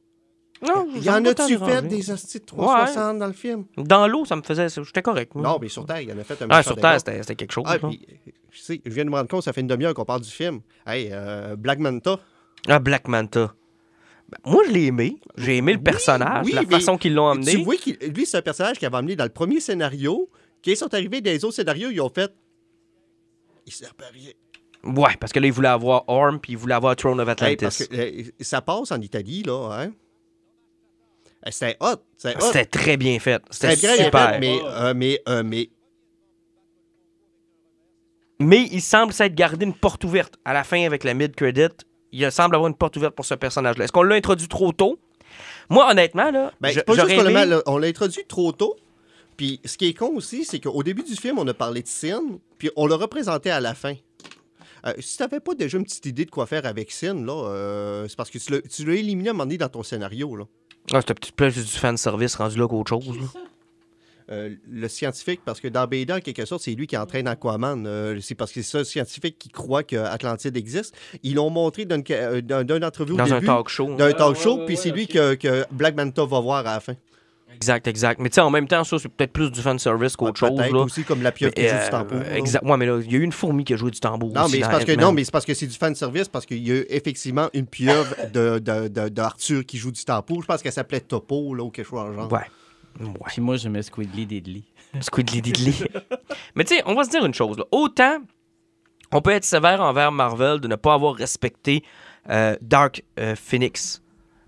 Non, Il y en a-tu fait des hosties de 360 dans le film? Dans l'eau, ça me faisait. J'étais correct. moi. Non, mais sur Terre, il y en a fait un Ah, sur Terre, c'était quelque chose. Ah, là. puis, je sais, je viens de me rendre compte, ça fait une demi-heure qu'on parle du film. Hey, euh, Black Manta. Ah, Black Manta. Ben, moi, je l'ai aimé. J'ai aimé le personnage, oui, la façon qu'ils l'ont amené. Tu vois lui, c'est un personnage qui avait amené dans le premier scénario, Quand ils sont arrivés dans les autres scénarios, ils ont fait. Ils servent à rien. Ouais, parce que là, ils voulaient avoir Orm, puis ils voulaient avoir Throne of Hey, Atlantis. parce que, euh, ça passe en Italie, là, hein? C'était hot. C'était très bien fait. C'était C'était bien super. fait, mais, euh, mais, euh, mais Mais il semble s'être gardé une porte ouverte à la fin avec la mid-credit. Il semble avoir une porte ouverte pour ce personnage-là. Est-ce qu'on l'a introduit trop tôt? Moi, honnêtement, là, Ben, je- c'est pas juste qu'on l'a on l'a introduit trop tôt. Puis ce qui est con aussi, c'est qu'au début du film, on a parlé de Sin, puis on l'a représenté à la fin. Euh, si tu n'avais pas déjà une petite idée de quoi faire avec Sin, là, euh, c'est parce que tu l'as- tu l'as éliminé à un moment donné dans ton scénario. Là. Ah, c'était peut-être plus du fan service rendu là qu'autre chose. là. Euh, le scientifique, parce que dans Beda, en quelque sorte, c'est lui qui entraîne Aquaman. Euh, c'est parce que c'est ça, le scientifique qui croit que Atlantide existe. Ils l'ont montré dans une, euh, dans, dans une entrevue au Dans un début, talk show. D'un talk show, ouais, puis ouais, c'est lui que, que Black Manta va voir à la fin. Exact, exact. Mais tu sais, en même temps, ça, c'est peut-être plus du fan service qu'autre chose. Peut-être Là. aussi comme la pieuvre qui joue du euh, tambour. là. exact. Ouais, mais là, il y a eu une fourmi qui a joué du tambour. Non, aussi mais c'est parce que non, mais c'est parce que c'est du fan service parce qu'il y a eu effectivement une pieuvre de, de, de, de Arthur qui joue du tambour. Je pense qu'elle s'appelait Topo là, ou quelque chose en genre. Ouais. Ouais. Puis moi, j'aimais Squidly Diddly. Squidly diddly. Mais tu sais, on va se dire une chose. là. Autant on peut être sévère envers Marvel de ne pas avoir respecté euh, Dark euh, Phoenix.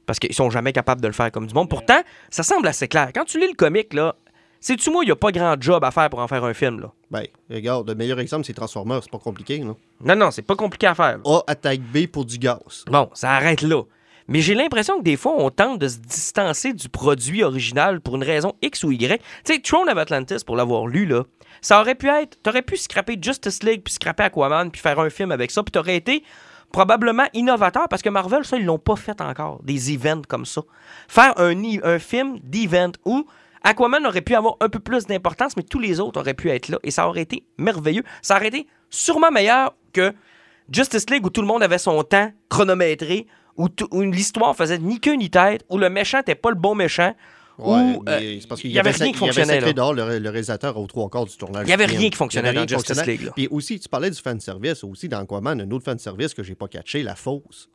Parce qu'ils sont jamais capables de le faire comme du monde. Pourtant, ça semble assez clair. Quand tu lis le comic, là, sais-tu moi, il n'y a pas grand job à faire pour en faire un film. Là. Ben, regarde, le meilleur exemple, c'est Transformers. C'est pas compliqué. Là. Non, non, c'est pas compliqué à faire. là. A attaque B pour du gaz. Bon, ça arrête là. Mais j'ai l'impression que des fois, on tente de se distancer du produit original pour une raison X ou Y. Tu sais, Throne of Atlantis, pour l'avoir lu, là, ça aurait pu être. T'aurais pu scraper Justice League, puis scraper Aquaman, puis faire un film avec ça, puis t'aurais été probablement innovateur parce que Marvel, ça, ils l'ont pas fait encore, des events comme ça. Faire un, film d'event où Aquaman aurait pu avoir un peu plus d'importance, mais tous les autres auraient pu être là et ça aurait été merveilleux. Ça aurait été sûrement meilleur que Justice League où tout le monde avait son temps chronométré, où, où l'histoire faisait ni queue ni tête, où le méchant n'était pas le bon méchant. Ouais, Où, euh, parce il qu'il y avait rien qui il avait fonctionnait, sacré là. dehors le, le réalisateur aux trois quarts du tournage. Il y avait rien qui fonctionnait Il y avait dans rien qui Justice fonctionnait. League, là. Puis aussi, tu parlais du fan service. Aussi, dans Aquaman, un autre fan service que j'ai pas catché, la fosse.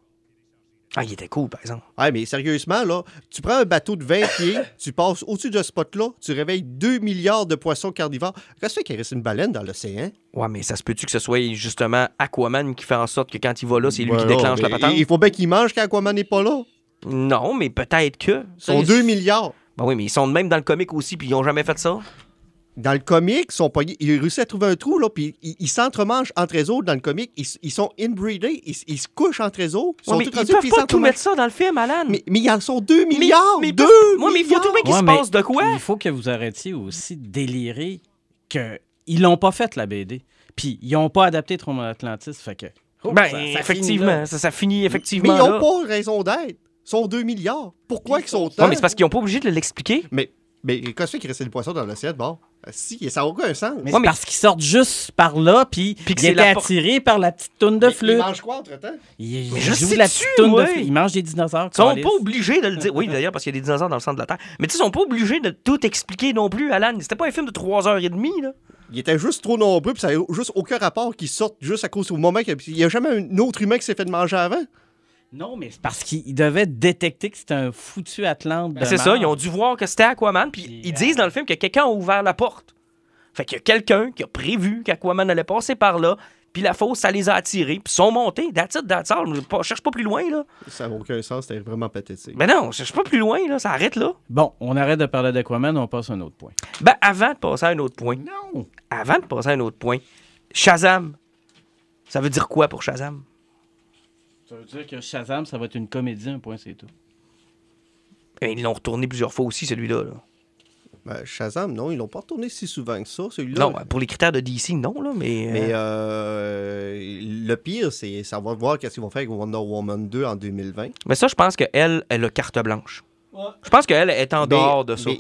Ah, il était cool, par exemple. Ouais, mais sérieusement, là, tu prends un bateau de 20 pieds, tu passes au-dessus de ce spot-là, tu réveilles 2 milliards de poissons carnivores. Qu'est-ce que fait qu'il reste une baleine dans l'océan? Ouais, mais ça se peut-tu que ce soit justement Aquaman qui fait en sorte que quand il va là, c'est lui qui déclenche la patente? Il faut bien qu'il mange quand Aquaman n'est pas là. Non, mais peut-être que. Ils sont 2 milliards. Ben oui, mais ils sont de même dans le comic aussi, puis ils ont jamais fait ça? Dans le comic, ils, sont pognés- ils réussissent à trouver un trou, là, puis ils ils s'entremangent entre eux autres dans le comic. Ils, ils sont inbreedés, ils, ils se couchent entre eux autres. Ils Ouais, sont mais tous ils peuvent puis pas tout mettre ça dans le film, Alan. Mais, mais ils en sont 2 Mais- milliards! mais ils 2 peuvent- ouais, mais il faut trouver qu'il Ouais, se mais passe de quoi? Il faut que vous arrêtiez aussi de délirer qu'ils l'ont pas fait, la BD. Puis ils n'ont pas adapté Tron Atlantis. Fait que. oh, Ben, ça- ça finit effectivement, là. ça, ça finit Mais effectivement. ils n'ont pas raison d'être. Sont 2 milliards. Pourquoi ils sont tant? mais c'est parce qu'ils n'ont pas obligé de l'expliquer. Mais, mais qu'est-ce que fait qu'il restait des poissons dans l'assiette? Bon, Euh, si, ça n'a aucun sens. Mais Ouais, c'est mais- parce qu'ils sortent juste par là, puis ils étaient attirés par la petite toune de flûte. Ils mangent quoi entre-temps? Ils jouent la petite toune de flûte. Ils mangent des dinosaures. Ils sont pas obligés de le dire. Oui, d'ailleurs, parce qu'il y a des dinosaures dans le centre de la Terre. Mais tu sais, ils sont pas obligés de tout expliquer non plus, Alan. C'était pas un film de 3h30, là. Ils étaient juste trop nombreux, puis ça n'a juste aucun rapport qu'ils sortent juste à cause du moment qu'il n'y a jamais un autre humain qui s'est fait de manger avant. Non, mais c'est parce qu'ils devaient détecter que c'était un foutu Atlante. de Ben, c'est ça, ils ont dû voir que c'était Aquaman, puis ils euh, disent dans le film que quelqu'un a ouvert la porte. Fait qu'il y a quelqu'un qui a prévu qu'Aquaman allait passer par là, puis la fosse, ça les a attirés, puis ils sont montés. That's it, that's all. Je cherche pas plus loin, là. Ça n'a aucun sens, c'était vraiment pathétique. Mais non, je cherche pas plus loin, là. Ça arrête là. Bon, on arrête de parler d'Aquaman, on passe à un autre point. Ben, avant de passer à un autre point. Non! Avant de passer à un autre point, Shazam. Ça veut dire quoi pour Shazam? Ça veut dire que Shazam, ça va être une comédie, un point, c'est tout. Ben, ils l'ont retourné plusieurs fois aussi, celui-là. là. Ben, Shazam, non, ils l'ont pas retourné si souvent que ça, celui-là. Non, pour les critères de DC, non, là, mais. Mais euh, euh, le pire, c'est ça va voir qu'est-ce qu'ils vont faire avec Wonder Woman 2 en 2020. mais ça, je pense qu'elle, elle a carte blanche. Je pense qu'elle est en Mais- dehors de ça.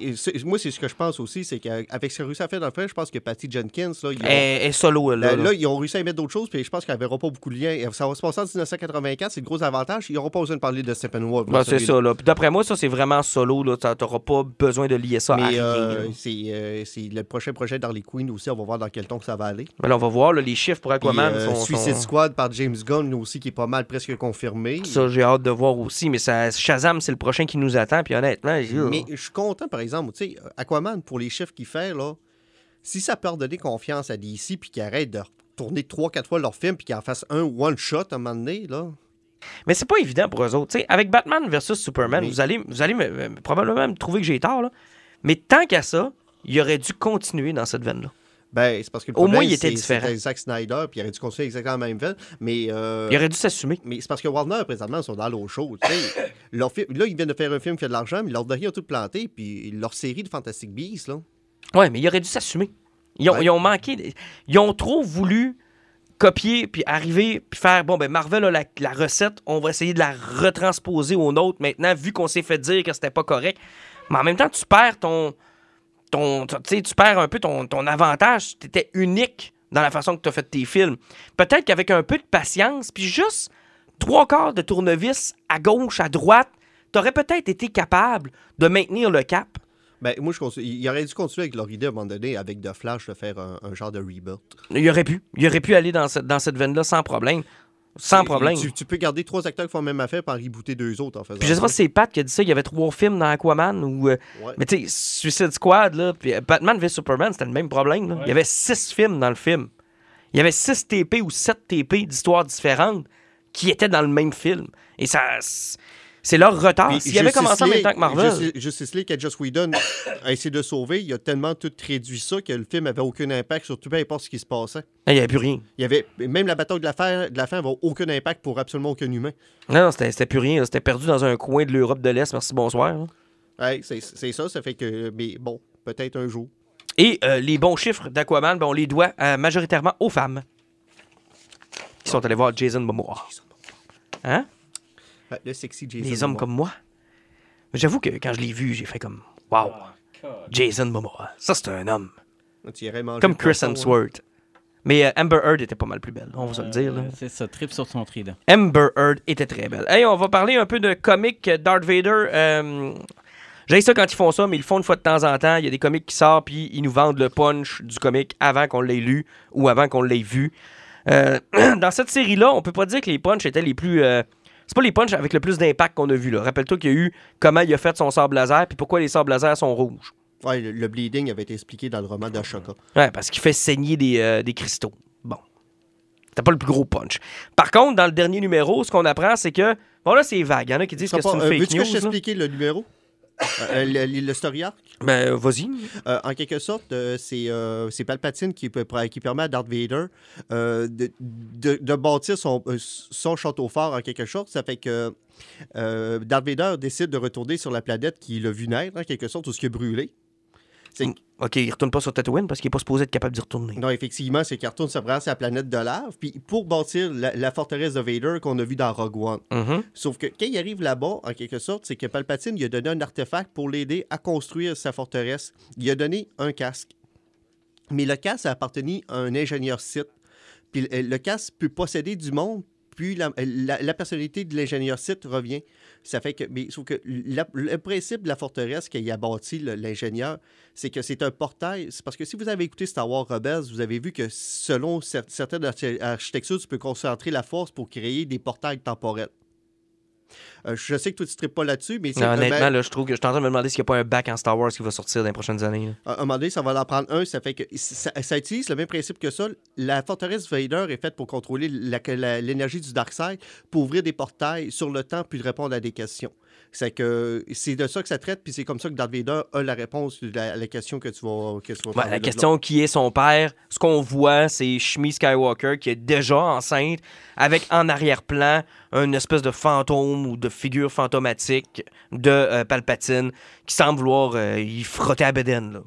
moi, c'est ce que je pense aussi, c'est qu'avec ce ont réussi à faire dans le film, je pense que Patty Jenkins, là, ils ont- Elle est solo, elle, là. là, là. là, ils ont réussi à y mettre d'autres choses, puis je pense qu'elle verra pas beaucoup de liens. Ça va se passer en 1984, c'est le gros avantage. Ils n'auront pas besoin de parler de Steppenwolf. Ben, c'est ça, là. Puis d'après moi, ça, c'est vraiment solo, là. T'a- T'auras pas besoin de lier ça à Mais euh, c'est euh, c'est le prochain projet d'Harley Quinn aussi. On va voir dans quel ton que ça va aller. Mais là, on va voir, là, les chiffres pour Puis, Aquaman euh, sont... Suicide sont- Squad par James Gunn aussi, qui est pas mal presque confirmé. Ça, j'ai hâte de voir aussi, mais ça, Shazam, c'est le prochain qui nous attend, puis honnêtement, j'ai- Mais je suis content, par exemple, tu sais, Aquaman, pour les chiffres qu'il fait, là, si ça peut redonner confiance à DC puis qu'ils arrêtent de tourner trois, quatre fois leur film puis qu'ils en fassent un one-shot à un moment donné, là. Mais c'est pas évident pour eux autres. Avec Batman versus Superman, vous allez, vous allez me- me- probablement me trouver que j'ai tort, là. Mais tant qu'à ça, il aurait dû continuer dans cette veine-là. Ben, c'est parce que le Au moins, problème, il était différent. c'était Zack Snyder puis il aurait dû continuer exactement la même veine. Mais, euh, Il aurait dû s'assumer. mais c'est parce que Warner, présentement, sont dans l'eau chaude. leur film- là, ils viennent de faire un film qui a de l'argent, mais leur dernier a tout planté. Puis leur série de Fantastic Beasts, là. Ouais, mais il aurait dû s'assumer. Ils ont, Ouais. ils ont manqué. Ils ont trop voulu copier, puis arriver, puis faire bon, ben Marvel a la, la recette, on va essayer de la retransposer aux nôtres maintenant, vu qu'on s'est fait dire que c'était pas correct. Mais en même temps, tu perds ton. Ton tu perds un peu ton, ton avantage. Tu étais unique dans la façon que tu as fait tes films. Peut-être qu'avec un peu de patience, puis juste trois quarts de tournevis à gauche, à droite, tu aurais peut-être été capable de maintenir le cap. Ben, moi, je considère- ils auraient dû continuer avec leur idée à un moment donné, avec The Flash, de faire un, un genre de rebuild. Il aurait pu. Il aurait pu aller dans cette, dans cette veine-là sans problème. Sans Et- problème. Tu, tu peux garder trois acteurs qui font la même affaire par rebooter deux autres en faisant Puis je sais pas si c'est Pat qui a dit ça. Il y avait trois films dans Aquaman ou. euh, Ouais. Mais tu sais, Suicide Squad, là, puis euh, Batman v Superman, c'était le même problème. là. Il y avait six films dans le film. Il y avait six TP ou sept TP d'histoires différentes qui étaient dans le même film. Et ça. C'est leur retard. Ah, S'il avait commencé en même temps que Marvel. Justice, Justice League et Joss Whedon a essayé de sauver, il a tellement tout réduit ça que le film avait aucun impact sur tout peu importe ce qui se passait. Il n'y avait plus rien. Il y avait même la bataille de la fin, de la fin avait aucun impact pour absolument aucun humain. Non, non, c'était plus rien. C'était perdu dans un coin de l'Europe de l'Est. Merci, bonsoir. là. Ouais, c'est c'est ça, ça fait que mais bon, peut-être un jour. Et euh, les bons chiffres d'Aquaman, ben, on les doit euh, majoritairement aux femmes qui sont allées voir Jason Momoa. Hein? Le sexy Jason. Les hommes Momoa. comme moi. Mais J'avoue que quand je l'ai vu, j'ai fait comme Wow, Jason Momoa. Ça, c'est un homme. Tu irais manger Comme Chris hein. Hemsworth. Mais euh, Amber Heard était pas mal plus belle, on va se le dire. là. Euh, C'est ça, trip sur son trident. Amber Heard était très belle. Hey, on va parler un peu de comics Darth Vader. Euh, J'ai ça quand ils font ça, mais ils le font une fois de temps en temps. Il y a des comics qui sortent, puis ils nous vendent le punch du comic avant qu'on l'ait lu ou avant qu'on l'ait vu. Euh, dans cette série-là, on peut pas dire que les punchs étaient les plus. C'est pas les punchs avec le plus d'impact qu'on a vu. là. Rappelle-toi qu'il y a eu comment il a fait son sable laser, puis pourquoi les sables laser sont rouges. Ouais, le, le bleeding avait été expliqué dans le roman d'Ashoka. Ouais, parce qu'il fait saigner des, euh, des cristaux. Bon. C'était pas le plus gros punch. Par contre, dans le dernier numéro, ce qu'on apprend, c'est que. Bon, là, c'est vague. Il y en a qui disent que c'est une euh, fake Veux-tu que je news. t'explique le numéro? Euh, le, le- story arc? Ben, vas-y. Euh, en quelque sorte, euh, c'est euh, c'est Palpatine qui, peut- qui permet à Darth Vader euh, de, de- de bâtir son, euh, son château fort en quelque sorte. Ça fait que euh, Darth Vader décide de retourner sur la planète qui l'a vu naître, en quelque sorte, tout ce qui est brûlé. OK, il retourne pas sur Tatooine parce qu'il est pas supposé être capable d'y retourner. Non, effectivement, c'est qu'il retourne sur la planète de lave, puis pour bâtir la, la forteresse de Vader qu'on a vu dans Rogue One. Mhm. Sauf que quand il arrive là-bas, en quelque sorte, c'est que Palpatine lui a donné un artefact pour l'aider à construire sa forteresse. Il a donné un casque. Mais le casque a appartenu à un ingénieur site. Puis le, le casque peut posséder du monde, puis la, la- la personnalité de l'ingénieur site revient. Ça fait que, mais sauf que le principe de la forteresse qu'il a bâti l'ingénieur, c'est que c'est un portail. Parce que si vous avez écouté Star Wars Rebels, vous avez vu que selon cer- certaines archi- architectures, tu peux concentrer la force pour créer des portails temporels. Euh, je sais que toi, tu ne pas là-dessus, mais Non, honnêtement, ben, là, je trouve que je suis en train de me demander s'il n'y a pas un bac en Star Wars qui va sortir dans les prochaines années. à un moment donné, ça va en prendre un. Ça fait que ça, ça utilise le même principe que ça. La forteresse Vader est faite pour contrôler l'énergie du Darkseid, pour ouvrir des portails sur le temps, puis de répondre à des questions. C'est que c'est de ça que ça traite, puis c'est comme ça que Darth Vader a la réponse à la, question que tu vas, que tu vas Ouais, parler la question qui est son père, ce qu'on voit, c'est Shmi Skywalker qui est déjà enceinte, avec en arrière-plan une espèce de fantôme ou de figure fantomatique de euh, Palpatine qui semble vouloir euh, y frotter à Beden. Là.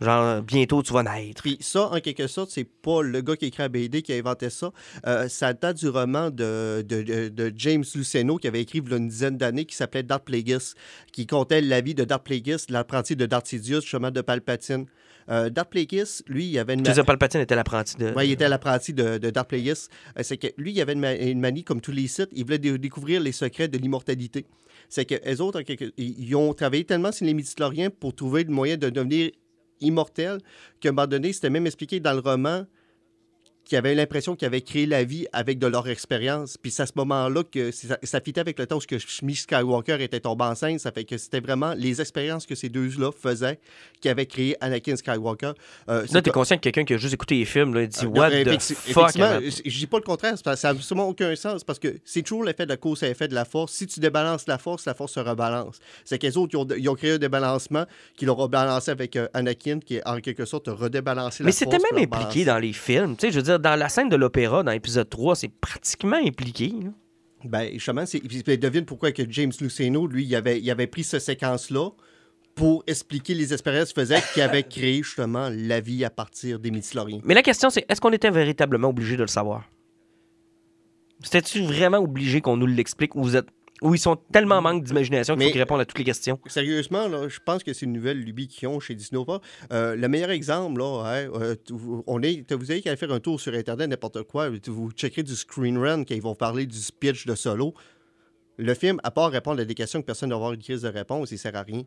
Genre, bientôt tu vas naître. Puis ça, en quelque sorte, c'est pas le gars qui a écrit la BD qui a inventé ça. Euh, ça date du roman de, de- de- de James Luceno qui avait écrit il y a une dizaine d'années qui s'appelait Darth Plagueis, qui comptait la vie de Darth Plagueis, l'apprenti de Darth Sidious, chemin de Palpatine. Euh, Darth Plagueis, lui, il avait une... Tu Palpatine était l'apprenti de. Ouais, il était l'apprenti de, de Darth Plagueis. Euh, c'est que lui, il avait une, ma- une manie, comme tous les sites, il voulait dé- découvrir les secrets de l'immortalité. C'est que les autres, ils ont travaillé tellement sur les Midichloriens pour trouver le moyen de devenir immortel un moment donné, c'était même expliqué dans le roman qui avaient l'impression qu'ils avaient créé la vie avec de leur expérience. Puis c'est à ce moment-là que ça, ça fitait avec le temps où ce que Skywalker était tombé enceinte. Ça fait que c'était vraiment les expériences que ces deux-là faisaient qui avaient créé Anakin Skywalker. Euh, Là, t'es conscient que quelqu'un qui a juste écouté les films, là, il dit euh, What the fuck? je dis pas le contraire, ça n'a absolument aucun sens parce que c'est toujours l'effet de la cause à effet de la force. Si tu débalances la force, la force se rebalance. C'est qu'les autres, ils ont, ils ont créé un débalancement qui l'ont rebalancé avec euh, Anakin qui, en quelque sorte, a redébalancé la Mais force. c'était pour même impliqué dans les films. Tu sais, je veux dire, dans la scène de l'opéra, dans l'épisode 3, c'est pratiquement impliqué. là. Ben, justement, c'est... ben, devine pourquoi que James Luceno, lui, il avait, il avait pris cette séquence-là pour expliquer les expériences qu'il faisait qui avait créé, justement, la vie à partir des Midichloriens. Mais la question, c'est est-ce qu'on était véritablement obligé de le savoir? C'était-tu vraiment obligé qu'on nous l'explique ou vous êtes. Ou ils sont tellement en manque d'imagination qu'il Mais- faut qu'ils répondent à toutes les questions? Sérieusement, là, je pense que c'est une nouvelle lubie qu'ils ont chez Disney. Euh, le meilleur exemple, là, hein, euh, on est, vous avez qu'à faire un tour sur Internet, n'importe quoi, vous checkerez du screen run quand ils vont parler du speech de solo. Le film, à part répondre à des questions que personne n'a avoir une crise de réponse, il sert à rien.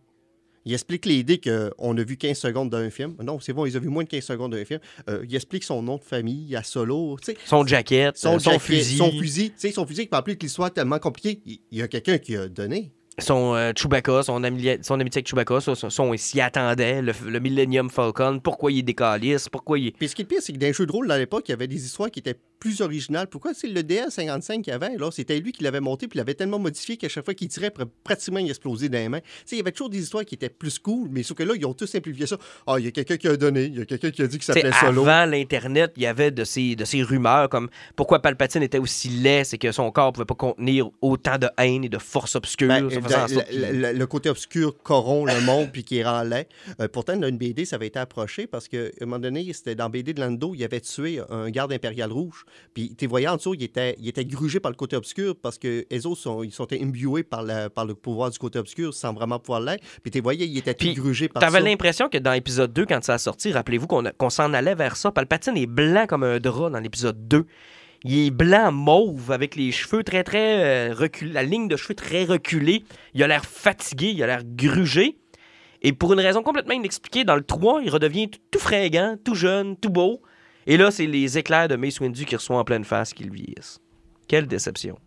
Il explique l'idée qu'on a vu 15 secondes d'un film. Non, c'est bon, ils ont vu moins de 15 secondes d'un film. Euh, il explique son nom de famille à solo. Son jacket, Son, euh, son jacket, fusil, Son fusil. Tu sais, son fusil qui peut appeler que l'histoire est tellement compliquée. Il y a quelqu'un qui a donné. son euh, Chewbacca, son, ami- son amitié avec Chewbacca, son, son, son- il s'y attendait, le, le Millennium Falcon, pourquoi il est décaliste, pourquoi il. Puis ce qui est pire, c'est que dans les jeux de rôle, à l'époque, il y avait des histoires qui étaient plus originales. Pourquoi? C'est le DL55 qu'il avait, là, c'était lui qui l'avait monté, puis il l'avait tellement modifié qu'à chaque fois qu'il tirait, pr- pratiquement, il explosait dans les mains. Tu sais, il y avait toujours des histoires qui étaient plus cool, mais sauf que là, ils ont tous simplifié ça. Ah, il y a quelqu'un qui a donné, il y a quelqu'un qui a dit que ça s'appelait Solo. avant l'Internet, il y avait de ces, de ces rumeurs comme pourquoi Palpatine était aussi laid, c'est que son corps pouvait pas contenir autant de haine et de force obscure. Ben, ça le, sorte qu'il- le- le- le côté obscur corrompt le monde puis qui rend laid. Euh, pourtant, dans une BD, ça avait été approché parce qu'à un moment donné, c'était dans BD de Lando, il avait tué un garde impérial rouge. Puis tu voyais en dessous, il était, il était grugé par le côté obscur parce que les autres sont, ils sont imbués par, la- par le pouvoir du côté obscur sans vraiment pouvoir l'être. Puis tu voyais, il était tout Puis, grugé par ça. T'avais l'impression que dans l'épisode 2, quand ça a sorti, rappelez-vous qu'on s'en allait vers ça. Palpatine est blanc comme un drap dans l'épisode 2. Il est blanc mauve avec les cheveux très très euh, reculés, la ligne de cheveux très reculée. Il a l'air fatigué, il a l'air grugé. Et pour une raison complètement inexpliquée, dans le 3, il redevient tout- tout fringant, tout jeune, tout beau. Et là, c'est les éclairs de Mace Windu qui reçoit en pleine face qui le vieillissent. Quelle déception.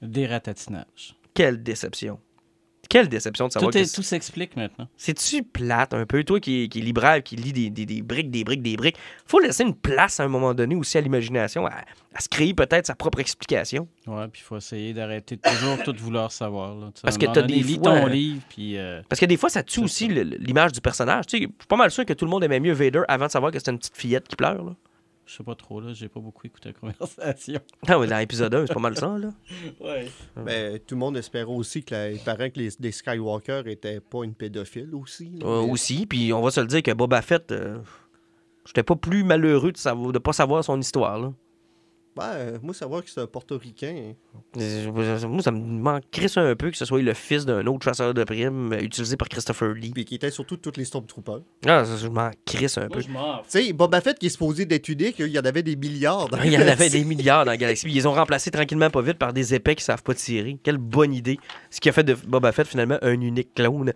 Des ratatinages. Quelle déception. Quelle déception de savoir Tout, est- que tout s'explique maintenant. C'est-tu plate un peu? Toi qui, qui est libraire, qui lit des, des- des briques, des briques, des briques, faut laisser une place à un moment donné aussi à l'imagination, à, à se créer peut-être sa propre explication. Ouais, puis il faut essayer d'arrêter de toujours tout vouloir savoir. là. Parce que t'as des fois, ton euh, livre, puis... euh, Parce que des fois, ça tue aussi l'image du personnage. Tu sais, je suis pas mal sûr que tout le monde aimait mieux Vader avant de savoir que c'était une petite fillette qui pleure. Là. Je sais pas trop, là. J'ai pas beaucoup écouté la conversation. Non, mais dans l'épisode 1, c'est pas mal ça. Là. Ouais. Ben, tout le monde espérait aussi que il paraît que les, les Skywalker étaient pas une pédophile aussi. là. Euh, Mais- aussi, puis on va se le dire que Boba Fett, euh, j'étais pas plus malheureux de, savoir, de pas savoir son histoire. Là. Moi, savoir que c'est un portoricain. Euh, Moi, ça me manquerait ça un peu que ce soit le fils d'un autre chasseur de primes euh, utilisé par Christopher Lee. Puis qui était surtout toutes les Stormtroopers. Ah, ça, je m'en crisse un peu. Moi, je m'en Tu sais, Boba Fett qui est supposé d'être unique, il y en avait des milliards. dans Il y en avait des milliards dans la galaxie. Ils les ont remplacés tranquillement pas vite par des épais qui savent pas tirer. Quelle bonne idée. Ce qui a fait de Boba Fett finalement un unique clone.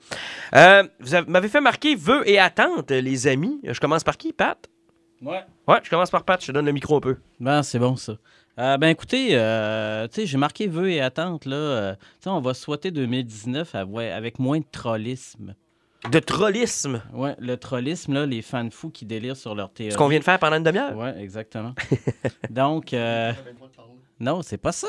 Euh, vous avez- m'avez fait marquer vœux et attentes, les amis. Je commence par qui, Pat? Ouais. Ouais, je commence par Pat. Je te donne le micro un peu. Ben, c'est bon, ça. Euh, ben, écoutez, euh, tu sais, j'ai marqué vœux et attentes, là. Euh, tu sais, on va souhaiter 2019 avec, moins de trollisme. De trollisme? Ouais, le trollisme, là, les fans fous qui délirent sur leur théorie. Ce qu'on vient de faire pendant une demi-heure? Ouais, exactement. Donc, euh, non, c'est pas ça.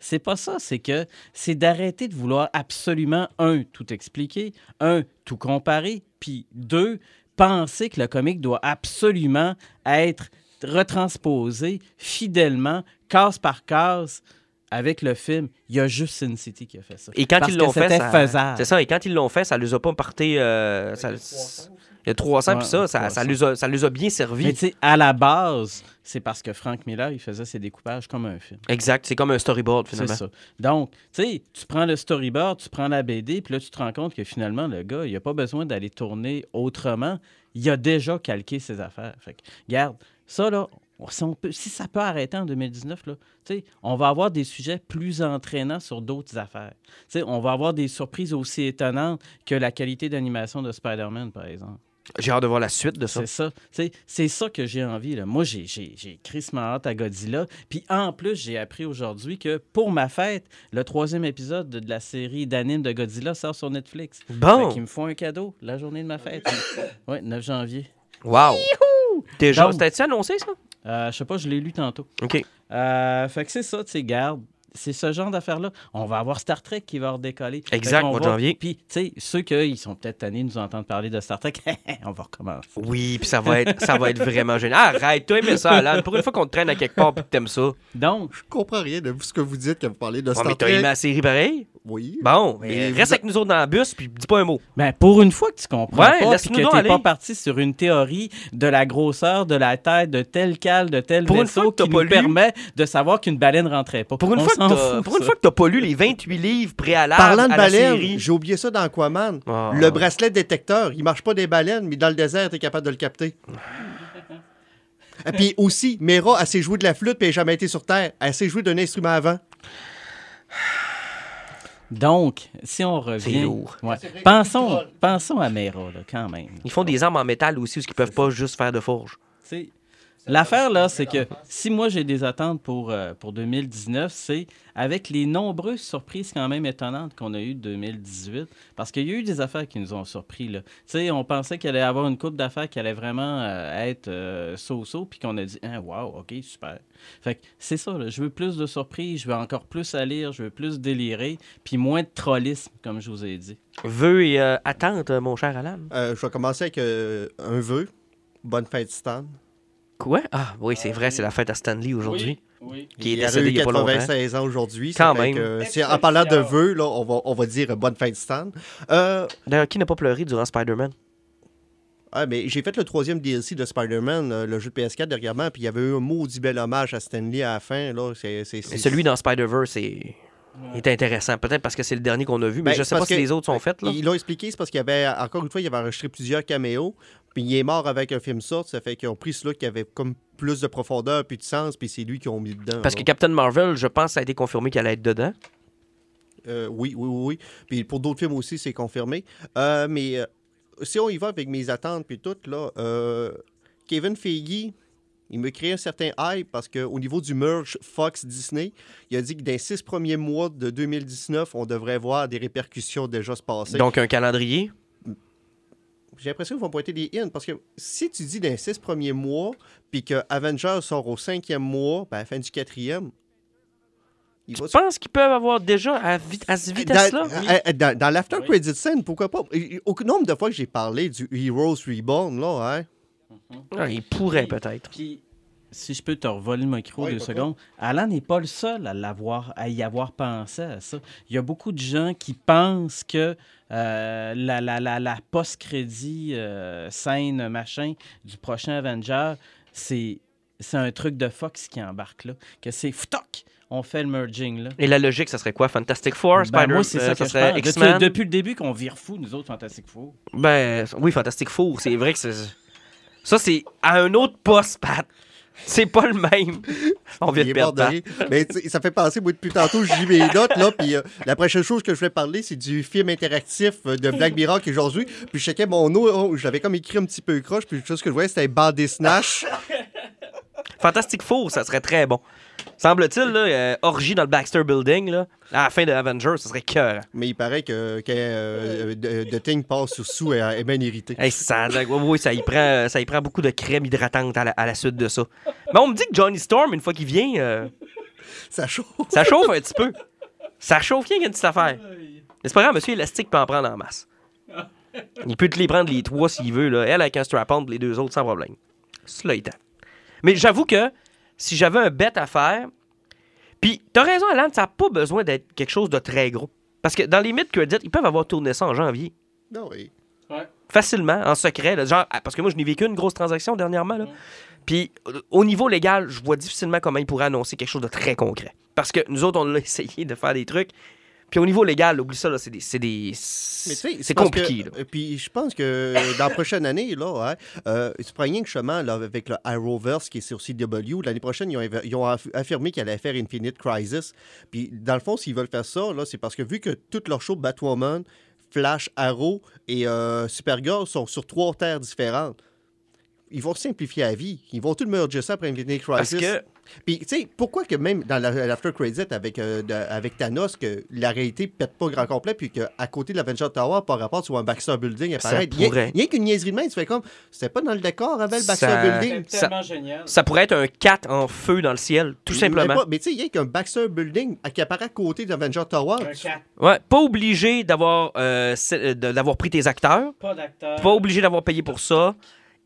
C'est pas ça. C'est que c'est d'arrêter de vouloir absolument, un, tout expliquer, un, tout comparer, puis deux, penser que le comique doit absolument être retransposé fidèlement, case par case, avec le film. Il y a juste Sin City qui a fait ça. Et quand Parce ils l'ont fait, c'était ça- faisable. c'est ça. Et quand ils l'ont fait, ça les a pas porté. euh, ça, il y a 300 puis ça, ça, ça 300. les a, ça les a bien Mais servi. tu sais, à la base, c'est parce que Frank Miller, il faisait ses découpages comme un film. Exact. C'est comme un storyboard C'est finalement. ça. Donc, tu sais, tu prends le storyboard, tu prends la BD, puis là, tu te rends compte que finalement, le gars, il n'a pas besoin d'aller tourner autrement. Il a déjà calqué ses affaires. Fait que, regarde, ça, là, si, on peut- si ça peut arrêter en 2019, là, on va avoir des sujets plus entraînants sur d'autres affaires. On va avoir des surprises aussi étonnantes que la qualité d'animation de Spider-Man, par exemple. J'ai hâte de voir la suite de ça. C'est ça. C'est ça que j'ai envie. Là. Moi, j'ai- crissement hâte à Godzilla. Puis en plus, j'ai appris aujourd'hui que pour ma fête, le troisième épisode de, la série d'anime de Godzilla sort sur Netflix. Bon. Qu'ils me font un cadeau la journée de ma fête. oui, 9 janvier. Wow. Déjà, c'était-tu annoncé, ça? Euh, je sais pas, je l'ai lu tantôt. OK. Euh, fait que c'est ça, tu sais, garde. C'est ce genre d'affaires-là. On va avoir Star Trek qui va redécoller. Exact, mois de janvier. Puis, tu sais, ceux qui sont peut-être tannés de nous entendre parler de Star Trek, on va recommencer. Oui, puis ça va être ça va être vraiment génial. Arrête, toi aimé ça, Alan. Pour une fois qu'on te traîne à quelque part et que t'aimes ça. Donc, Je comprends rien de ce que vous dites quand vous parlez de Ouais, Star mais t'as Trek. aimé la série pareil? Oui. Bon, Mais mais vous reste a- avec nous autres dans le bus puis dis pas un mot. Ben, pour une fois que tu comprends Ouais, pas, puis que t'es aller. pas parti sur une théorie de la grosseur de la tête de tel cale, de tel Pour une vaisseau fois que t'as qui pas nous lu- permet de savoir qu'une baleine rentrait pas. Pour une, On fois que, fout, pour une ça. fois que t'as pas lu les 28 livres préalables Parlant de à série. j'ai oublié ça dans Aquaman. Ah. Le bracelet détecteur, il marche pas des baleines, mais dans le désert, t'es capable de le capter. Et puis aussi, Mera, elle s'est jouée de la flûte puis elle n'a jamais été sur Terre. Elle s'est jouée d'un instrument avant. Donc, si on revient... lourd. Ouais. Pensons, pensons à Mera, là, quand même. Ils font des armes en métal aussi, où ils peuvent pas juste faire de forge. L'affaire, là, c'est que si moi j'ai des attentes pour, euh, pour 2019, c'est avec les nombreuses surprises quand même étonnantes qu'on a eues de 2018, parce qu'il y a eu des affaires qui nous ont surpris. Là. Tu sais, on pensait qu'il allait y avoir une coupe d'affaires qui allait vraiment euh, être euh, so-so, puis qu'on a dit, ah, wow, OK, super. Fait que c'est ça, là, je veux plus de surprises, je veux encore plus à lire, je veux plus délirer, puis moins de trollisme, comme je vous ai dit. Vœux et euh, attentes, euh, mon cher Alan? Euh, je vais commencer avec euh, un vœu. Bonne fête, Stan. Quoi? Ah, oui, c'est vrai, c'est la fête à Stanley aujourd'hui. Oui. Qui est il a décédé eu il y a pas longtemps. 96 ans aujourd'hui. Quand même. que, c'est- en parlant de vœux, là, on, va, on va dire euh, bonne fête, Stan. Euh, D'ailleurs, qui n'a pas pleuré durant Spider-Man? ah, mais j'ai fait le troisième DLC de Spider-Man, euh, le jeu de PS4 dernièrement, puis il y avait eu un maudit bel hommage à Stanley à la fin. Là. C'est, c'est- c'est- Celui dans Spider-Verse est... est intéressant. Peut-être parce que c'est le dernier qu'on a vu, mais Ben, je c'est sais pas si que- les autres sont faits. Là. Ils l'ont expliqué, c'est parce qu'il y avait, encore une fois, il avait enregistré plusieurs caméos, puis il est mort avec un film sort, ça fait qu'ils ont pris celui qui avait comme plus de profondeur puis de sens, puis c'est lui qu'ils ont mis dedans. Parce que. Captain Marvel, je pense, ça a été confirmé qu'elle allait être dedans. Euh, oui, oui, oui, oui. Puis pour d'autres films aussi, c'est confirmé. Euh, mais euh, si on y va avec mes attentes puis tout, là, euh, Kevin Feige, il me crée un certain hype parce qu'au niveau du merge Fox-Disney, il a dit que dans les six premiers mois de 2019, on devrait voir des répercussions déjà se passer. Donc, un calendrier? J'ai l'impression qu'ils vont pointer des in parce que si tu dis dans les six premiers mois, puis que Avengers sort au cinquième mois, ben, à la fin du quatrième, il Je va pense qu'ils peuvent avoir déjà à, vi- à cette vitesse-là? Dans, à- dans, dans l'after credit scene, pourquoi pas? Au nombre de fois que j'ai parlé du Heroes Reborn, là, hein? Ah, ils pourraient peut-être. Puis, si je peux te revoler le micro Ouais, deux secondes, Alan n'est pas le seul à, l'avoir, à y avoir pensé à ça. Il y a beaucoup de gens qui pensent que euh, la, la, la, la post-crédit euh, scène machin du prochain Avenger, c'est, c'est un truc de Fox qui embarque là. Que c'est fuck, on fait le merging là. Et la logique, ça serait quoi? Fantastic Four, Ben, Spider, moi, c'est euh, ça que je serait pense. X-Men? Depuis, depuis le début qu'on vire fou, nous autres, Fantastic Four. Ben, oui, Fantastic Four, c'est vrai que c'est... Ça, c'est à un autre poste, Pat. C'est pas le même. On vient de perdre. Mais ça fait penser, moi, depuis tantôt, lis mes notes, là, puis euh, la prochaine chose que je vais parler, c'est du film interactif euh, de Black Mirror qui est aujourd'hui. Puis je checkais mon nom, oh, j'avais comme écrit un petit peu croche, puis tout ce que je voyais, c'était Bandé Snatch. Fantastic Four, ça serait très bon. Semble-t-il, là, euh, orgie dans le Baxter Building, là, à la fin de Avengers, ça serait cœur. Mais il paraît que, que euh, The Thing passe sur sous et est bien irrité. Hey, ça, oui, oui, ça y prend, ça y prend beaucoup de crème hydratante à la, à la suite de ça. Mais on me dit que Johnny Storm, une fois qu'il vient, euh, Ça chauffe. ça chauffe un petit peu. Ça chauffe rien qu'une petite affaire. Mais c'est pas grave, Monsieur Élastique peut en prendre en masse. Il peut te les prendre les trois s'il veut, là. Elle avec un strap-on, les deux autres sans problème. Cela étant. Mais j'avoue que si j'avais un bet à faire, puis t'as raison, Alan, ça n'a pas besoin d'être quelque chose de très gros. Parce que dans les mid-credits, ils peuvent avoir tourné ça en janvier. Non, oui. facilement, en secret. là, genre, ah, parce que moi, je n'ai vécu une grosse transaction dernièrement. Là. Puis, au niveau légal, je vois difficilement comment ils pourraient annoncer quelque chose de très concret. Parce que nous autres, on a essayé de faire des trucs. Puis, au niveau légal, oublie ça, c'est des. C'est des- c'est compliqué. que- là. euh, Puis je pense que dans la prochaine année, là, hein, euh, tu prends rien que justement là, avec le Arrowverse qui est sur CW, l'année prochaine, ils ont, ils affirmé qu'ils allaient faire Infinite Crisis. Puis dans le fond, s'ils veulent faire ça, là, c'est parce que vu que toute leur show Batwoman Flash, Arrow et euh, Supergirl sont sur trois terres différentes. Ils vont simplifier la vie. Ils vont tout merger ça après Infinite Parce Crisis. que Puis, tu sais, pourquoi que même dans la- l'After Credit avec, euh, de- avec Thanos, que la réalité pète pas grand complet, puis qu'à côté de l'Avenger Tower, par rapport, tu vois un Baxter Building apparaître. Ça pourrait. Il y a qu'une niaiserie de main, tu fais comme, c'était pas dans le décor avant le Baxter Ça- Building. C'est Ça- tellement génial. ça pourrait être un 4 en feu dans le ciel, tout Mais simplement. pas- Mais tu sais, il y a qu'un Baxter Building qui apparaît à côté de l'Avenger Tower. Un quatre, Ouais, pas obligé d'avoir euh, euh, d'avoir pris tes acteurs, pas d'acteur. pas obligé d'avoir payé pour ça,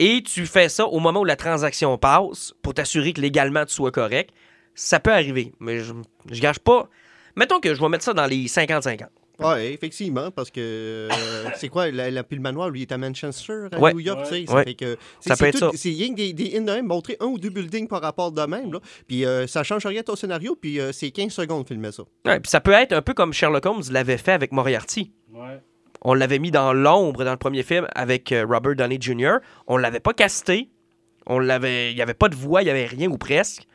et tu fais ça au moment où la transaction passe pour t'assurer que légalement tu sois correct. Ça peut arriver, mais je, je gâche pas. Mettons que je vais mettre ça dans les 50-50. Oui, effectivement, parce que euh, c'est quoi, la, la- puis le manoir, lui, il est à Manchester, à Ouais. New York, tu sais. Ça Ouais. fait que. Ça c'est- peut être tout- ça. C'est rien que des, des in de même, montrer un ou deux buildings par rapport de même, là. Puis euh, ça change rien à ton scénario, puis euh, c'est 15 secondes de filmer ça. Ouais, puis ça peut être un peu comme Sherlock Holmes l'avait fait avec Moriarty. Ouais. On l'avait mis dans l'ombre dans le premier film avec euh, Robert Downey Jr. On l'avait pas casté. On l'avait, il y avait pas de voix, il y avait rien ou presque.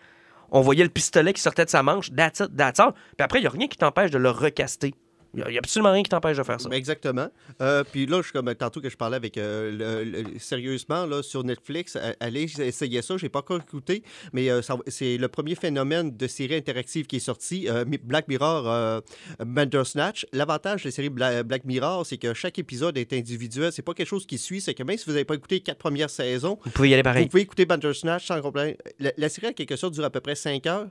On voyait le pistolet qui sortait de sa manche, that's it, that's all. Puis après, il y a rien qui t'empêche de le recaster. Il y a- absolument rien qui t'empêche de faire ça. Exactement. Euh, puis là, je suis comme tantôt que je parlais avec. euh, le- le- sérieusement, là, sur Netflix, allez essayer ça. J'ai pas encore écouté, mais euh, c'est le premier phénomène de série interactive qui est sorti. Black Mirror Bandersnatch. L'avantage de la série Bla- Black Mirror, c'est que chaque épisode est individuel. C'est pas quelque chose qui suit. C'est que même si vous n'avez pas écouté les quatre premières saisons, Vous pouvez y aller pareil. vous pouvez écouter Bandersnatch sans problème. La, la série, en quelque sorte, dure à peu près 5 heures.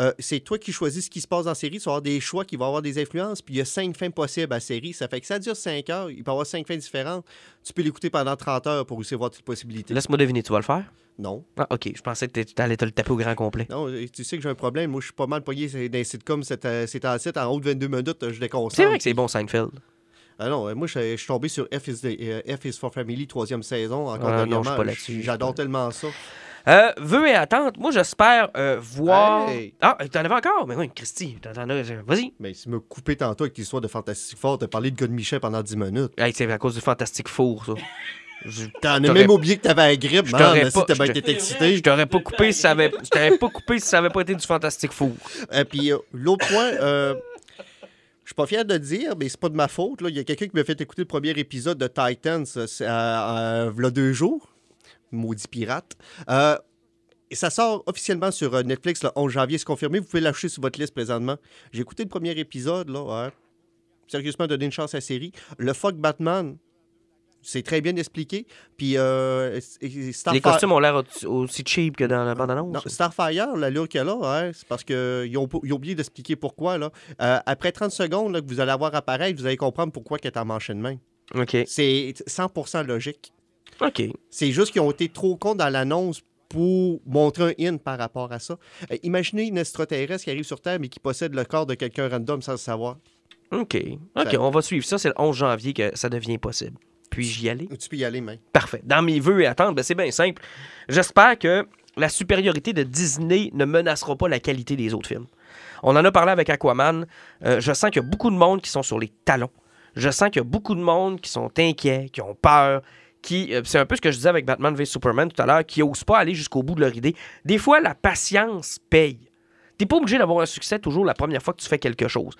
Euh, c'est toi qui choisis ce qui se passe la série. Tu vas avoir des choix qui vont avoir des influences. Puis il y a cinq fins possibles à la série. Ça fait que ça dure 5 heures. Il peut y avoir cinq fins différentes. Tu peux l'écouter pendant 30 heures pour aussi voir toutes les possibilités. Laisse-moi deviner, tu vas le faire? Non. Ah, ok. Je pensais que tu allais te le taper au grand complet. Non, tu sais que j'ai un problème. Moi, je suis pas mal pogné dans les sitcoms. C'est en site. En haut de 22 minutes, je déconcentre. C'est vrai que c'est bon, Seinfeld. Ah non, euh, moi, je, je suis tombé sur F is, the- euh, F is for Family, troisième saison. Encore Ah, non, je suis pas là-dessus. J'adore tellement ça. Euh, vœux et attentes. Moi, j'espère euh, voir. Hey! Ah, t'en avais encore? Mais oui, Christy, t'en as. Vas-y. Mais si me couper tantôt avec l'histoire de Fantastic Four, t'as parlé de God Michel pendant 10 minutes. Hey, c'est à cause du Fantastic Four, ça. T'en as même oublié que t'avais la grippe, Je man. Si pas- bien te- été excité. Je t'aurais pas coupé si ça avait, je t'aurais pas coupé si ça avait pas été du Fantastic Four. Et puis, euh, l'autre point, euh, je suis pas fier de le dire, mais c'est pas de ma faute. là. Il y a quelqu'un qui m'a fait écouter le premier épisode de Titans euh, euh, euh, v'là deux jours. Maudit pirate. Euh, et ça sort officiellement sur euh, Netflix le 11 janvier, c'est confirmé. Vous pouvez l'acheter sur votre liste présentement. J'ai écouté le premier épisode, là. ouais. Sérieusement, donner une chance à la série. Le fuck Batman, c'est très bien expliqué. Puis, euh, Les costumes ont l'air au- aussi cheap que dans la bande-annonce. non, Starfire, l'allure qu'elle a, hein, c'est parce qu'ils ont, ils ont oublié d'expliquer pourquoi. Là. Euh, après 30 secondes là, que vous allez avoir apparaître, vous allez comprendre pourquoi qu'elle est en manche de main. OK. C'est 100% logique. OK. C'est juste qu'ils ont été trop cons dans l'annonce pour montrer un in par rapport à ça. Euh, imaginez une extraterrestre qui arrive sur Terre mais qui possède le corps de quelqu'un random sans le savoir. OK. OK, Ça- on va suivre ça. C'est le 11 janvier que ça devient possible. Puis-je y aller? Tu peux y aller, mais. Parfait. Dans mes vœux et attentes, ben, c'est bien simple. J'espère que la supériorité de Disney ne menacera pas la qualité des autres films. On en a parlé avec Aquaman. Euh, je sens qu'il y a beaucoup de monde qui sont sur les talons. Je sens qu'il y a beaucoup de monde qui sont inquiets, qui ont peur, qui. euh, c'est un peu ce que je disais avec Batman v Superman tout à l'heure, qui n'osent pas aller jusqu'au bout de leur idée. Des fois, la patience paye. T'es pas obligé d'avoir un succès toujours la première fois que tu fais quelque chose.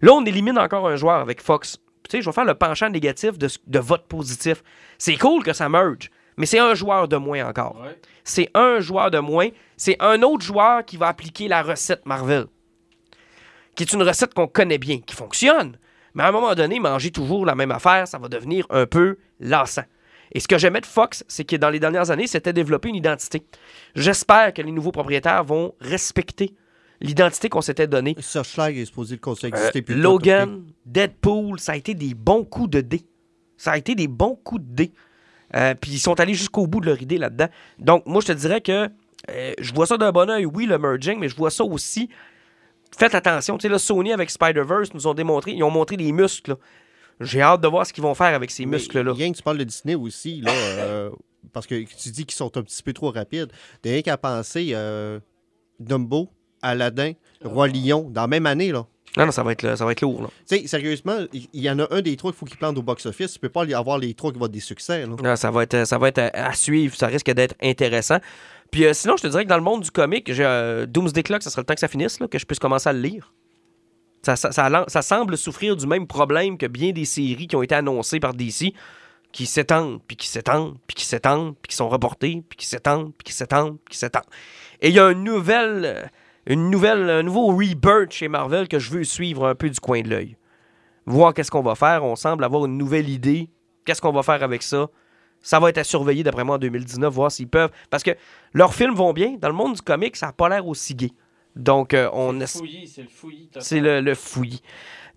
Là, on élimine encore un joueur avec Fox. Tu sais, je vais faire le penchant négatif de, vote positif. C'est cool que ça merge, mais c'est un joueur de moins encore. Ouais. C'est un joueur de moins. C'est un autre joueur qui va appliquer la recette Marvel. Qui est une recette qu'on connaît bien, qui fonctionne. Mais à un moment donné, manger toujours la même affaire, ça va devenir un peu lassant. Et ce que j'aimais de Fox, c'est que dans les dernières années, c'était développer une identité. J'espère que les nouveaux propriétaires vont respecter l'identité qu'on s'était donnée. Searchlight est supposé le conseil Euh, exister plus tôt, Logan, Deadpool, ça a été des bons coups de dés. Ça a été des bons coups de dés. Euh, Puis ils sont allés jusqu'au bout de leur idée là-dedans. Donc, moi, je te dirais que euh, je vois ça d'un bon oeil, oui, le merging, mais je vois ça aussi. Faites attention. Tu sais, là, Sony avec Spider-Verse nous ont démontré, ils ont montré les muscles. là. J'ai hâte de voir ce qu'ils vont faire avec ces muscles-là. Rien que tu parles de Disney aussi, là, euh, parce que tu dis qu'ils sont un petit peu trop rapides. T'as rien qu'à penser euh, Dumbo, Aladdin, Roi Lion, dans la même année, là. Non, non, ça va être, là, ça va être lourd. là. Tu sais, sérieusement, il y en a un des trois qu'il faut qu'il plante au box-office. Tu peux pas y avoir les trois qui vont être des succès, là. Non, Ah, ça va être, ça va être à, à suivre. Ça risque d'être intéressant. Puis euh, sinon, je te dirais que dans le monde du comic, j'ai, euh, Doomsday Clock, ça serait le temps que ça finisse, là, que je puisse commencer à le lire. Ça, semble souffrir du même problème que bien des séries qui ont été annoncées par DC, qui s'étendent, puis qui s'étendent, puis qui s'étendent, puis qui sont reportées, puis qui s'étendent, puis qui s'étendent, puis qui s'étendent. Et il y a une nouvelle, euh, une nouvelle, un nouveau rebirth chez Marvel que je veux suivre un peu du coin de l'œil. Voir qu'est-ce qu'on va faire. On semble avoir une nouvelle idée. Qu'est-ce qu'on va faire avec ça? Ça va être à surveiller, d'après moi, en 2019, voir s'ils peuvent. Parce que leurs films vont bien. Dans le monde du comic, ça n'a pas l'air aussi gay. Donc, euh, on c'est le fouillis. c'est le, le fouillis.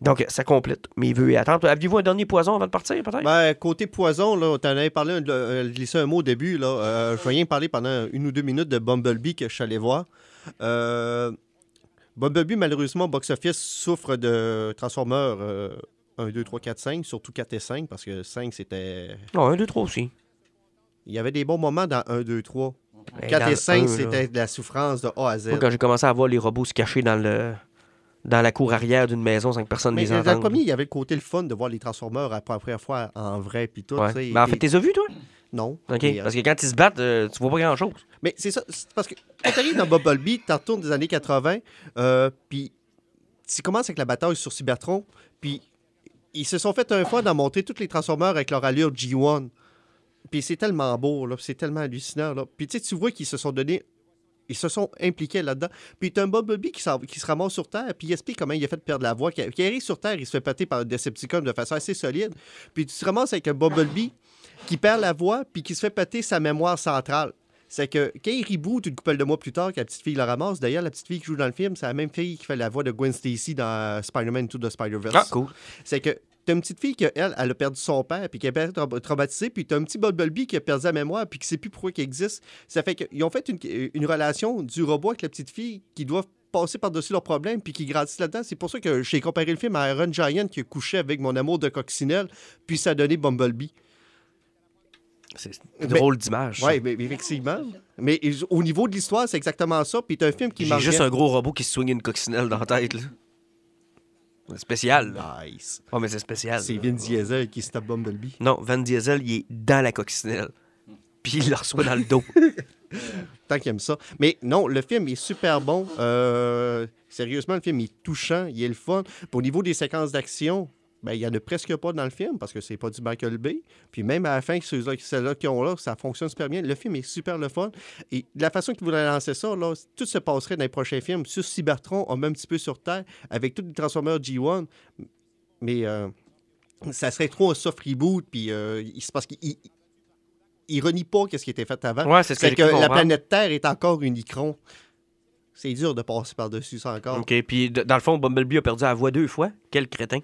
Donc, ça complète mes vœux et attentes. Aviez-vous un dernier poison avant de partir, peut-être? Ben, côté poison, là, t'en avais parlé, un- euh, glissé un mot au début. Là, euh, je vais rien parler pendant une ou deux minutes de Bumblebee que je suis allé voir. Euh, Bumblebee, malheureusement, box-office, souffre de Transformers euh, 1, 2, 3, 4, 5, surtout 4 et 5, parce que 5, c'était... Non, un, deux, trois aussi. Il y avait des bons moments dans 1, 2, 3. Et 4 dans et le 5, un, là. c'était de la souffrance de A à Z. Moi, quand j'ai commencé à voir les robots se cacher dans le dans la cour arrière d'une maison sans que personne Mais les dans le entende. premier, il y avait le côté le fun de voir les Transformers la première fois en vrai, puis tout. Ouais. Ben, en fait, t'es as vu, toi? Non. OK. Mais, euh, Parce que quand ils se battent, euh, tu vois pas grand-chose. Mais c'est ça, parce que quand t'arrives dans Bumblebee, t'en retournes des années 80, euh, puis tu commences avec la bataille sur Cybertron, puis ils se sont fait un fois d'en montrer tous les Transformers avec leur allure G1. Puis c'est tellement beau, là, c'est tellement hallucinant, là. Puis tu sais, tu vois qu'ils se sont donné... Ils se sont impliqués là-dedans. Puis t'as un Bumblebee qui, qui se ramasse sur Terre, puis il explique comment il a fait perdre la voix. Qui, qui arrive sur Terre, il se fait péter par un Decepticon de façon assez solide. Puis tu te ramasses avec un Bumblebee qui perd la voix, puis qui se fait péter sa mémoire centrale. C'est que quand il reboot une couple de mois plus tard, que la petite fille la ramasse, d'ailleurs, la petite fille qui joue dans le film, c'est la même fille qui fait la voix de Gwen Stacy dans euh, Spider-Man 2 de Spider-Verse. Ah, cool. C'est que t'as une petite fille qui, elle, elle a perdu son père, puis qui a perdu tra- traumatisé, puis t'as un petit Bumblebee qui a perdu la mémoire, puis qui sait plus pourquoi il existe. Ça fait qu'ils ont fait une, une relation du robot avec la petite fille qui doivent passer par-dessus leurs problèmes, puis qui grandissent là-dedans. C'est pour ça que j'ai comparé le film à Iron Giant qui a couché avec mon amour de coccinelle, puis ça a donné Bumblebee. C'est Mais- drôle d'image. Oui, mais effectivement. Mais au niveau de l'histoire, c'est exactement ça. Puis t'as un film qui J'ai marche juste bien. un gros robot qui se swing une coccinelle dans la tête. Là. Spécial. là. Nice. Ouais, mais c'est spécial. C'est Vin Diesel qui se tape Bumblebee. Non, Van Diesel, il est dans la coccinelle. Puis il le reçoit dans le dos. Tant qu'il aime ça. Mais non, le film est super bon. Euh, sérieusement, le film est touchant, il est le fun. Au niveau des séquences d'action, ben, il n'y en a presque pas dans le film parce que c'est pas du Michael Bay. Puis même à la fin, ceux-là qui ont là, ça fonctionne super bien. Le film est super le fun. Et de la façon qu'ils voudraient lancer ça, là, tout se passerait dans les prochains films sur Cybertron, un petit peu sur Terre, avec tous les Transformers G1. Mais euh, ça serait trop un soft reboot. Puis euh, il- c'est parce qu'il il, renie pas ce qui était fait avant. Ouais, c'est ce que la planète Terre est encore unicron. C'est dur de passer par-dessus ça encore. OK, puis dans le fond, Bumblebee a perdu la voix deux fois. Quel crétin.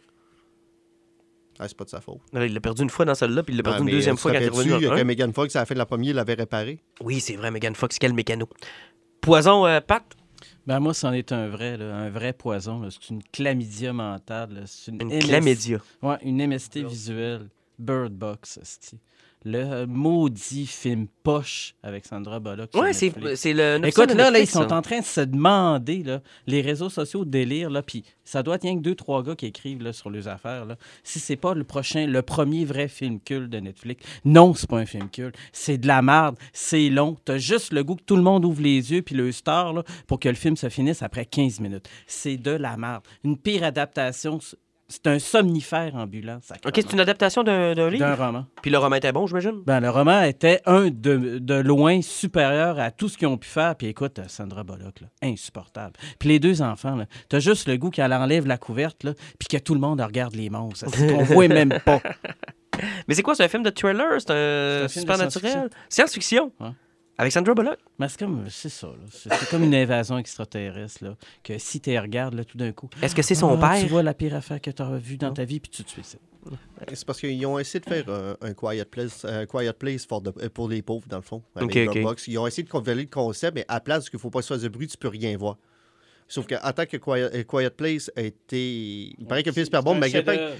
Ah, c'est pas de sa faute. Il l'a perdu une fois dans celle-là, puis il l'a perdu Ah, une deuxième fois quand il est revenu le quand un? Megan Fox, à la fin de la première, l'avait réparé? Oui, c'est vrai, Megan Fox, quel mécano. Poison, euh, Pat? Ben moi, c'en est un vrai, là, un vrai poison. là. C'est une chlamydia mentale. là. C'est une, Une MS chlamydia. Ouais, une MST visuelle. Bird Box. Le maudit film poche avec Sandra Bullock. Ouais, c'est le. Écoute, là, là, ils sont en train de se demander, là, les réseaux sociaux délire, là, puis ça doit être rien que deux, trois gars qui écrivent là, sur leurs affaires, là, si c'est pas le prochain, le premier vrai film culte de Netflix. Non, c'est pas un film culte. C'est de la merde, c'est long. T'as juste le goût que tout le monde ouvre les yeux puis le star là, pour que le film se finisse après 15 minutes. C'est de la merde. Une pire adaptation, c'est un somnifère ambulant. OK, c'est une adaptation d'un d'un d'un livre. roman. Puis le roman était bon, j'imagine? Ben, le roman était un de, de loin supérieur à tout ce qu'ils ont pu faire. Puis écoute, Sandra Bullock, là, insupportable. Puis les deux enfants, là, t'as juste le goût qu'elle enlève la couverte, là, puis que tout le monde regarde les monstres. C'est qu'on voit même pas? Mais c'est quoi, c'est un film de thriller? C'est un, C'est un film de super-naturel? Science-fiction? Ouais. Avec Sandra Bullock. Mais c'est comme, c'est ça, là. C'est, c'est comme une invasion extraterrestre, là, que si tu regardes, là, tout d'un coup, Est-ce que c'est son ah, père? tu vois la pire affaire que tu as vue dans ta vie, puis tu te suicides. C'est parce qu'ils ont essayé de faire un Quiet Place, un quiet place for the- pour les pauvres, dans le fond. avec. Ils ont essayé de convaincre le concept, mais à la place qu'il ne faut pas se faire de bruit, tu peux rien voir. Sauf que Quiet, euh, Quiet Place a été. Il paraît que le film est super bon, mais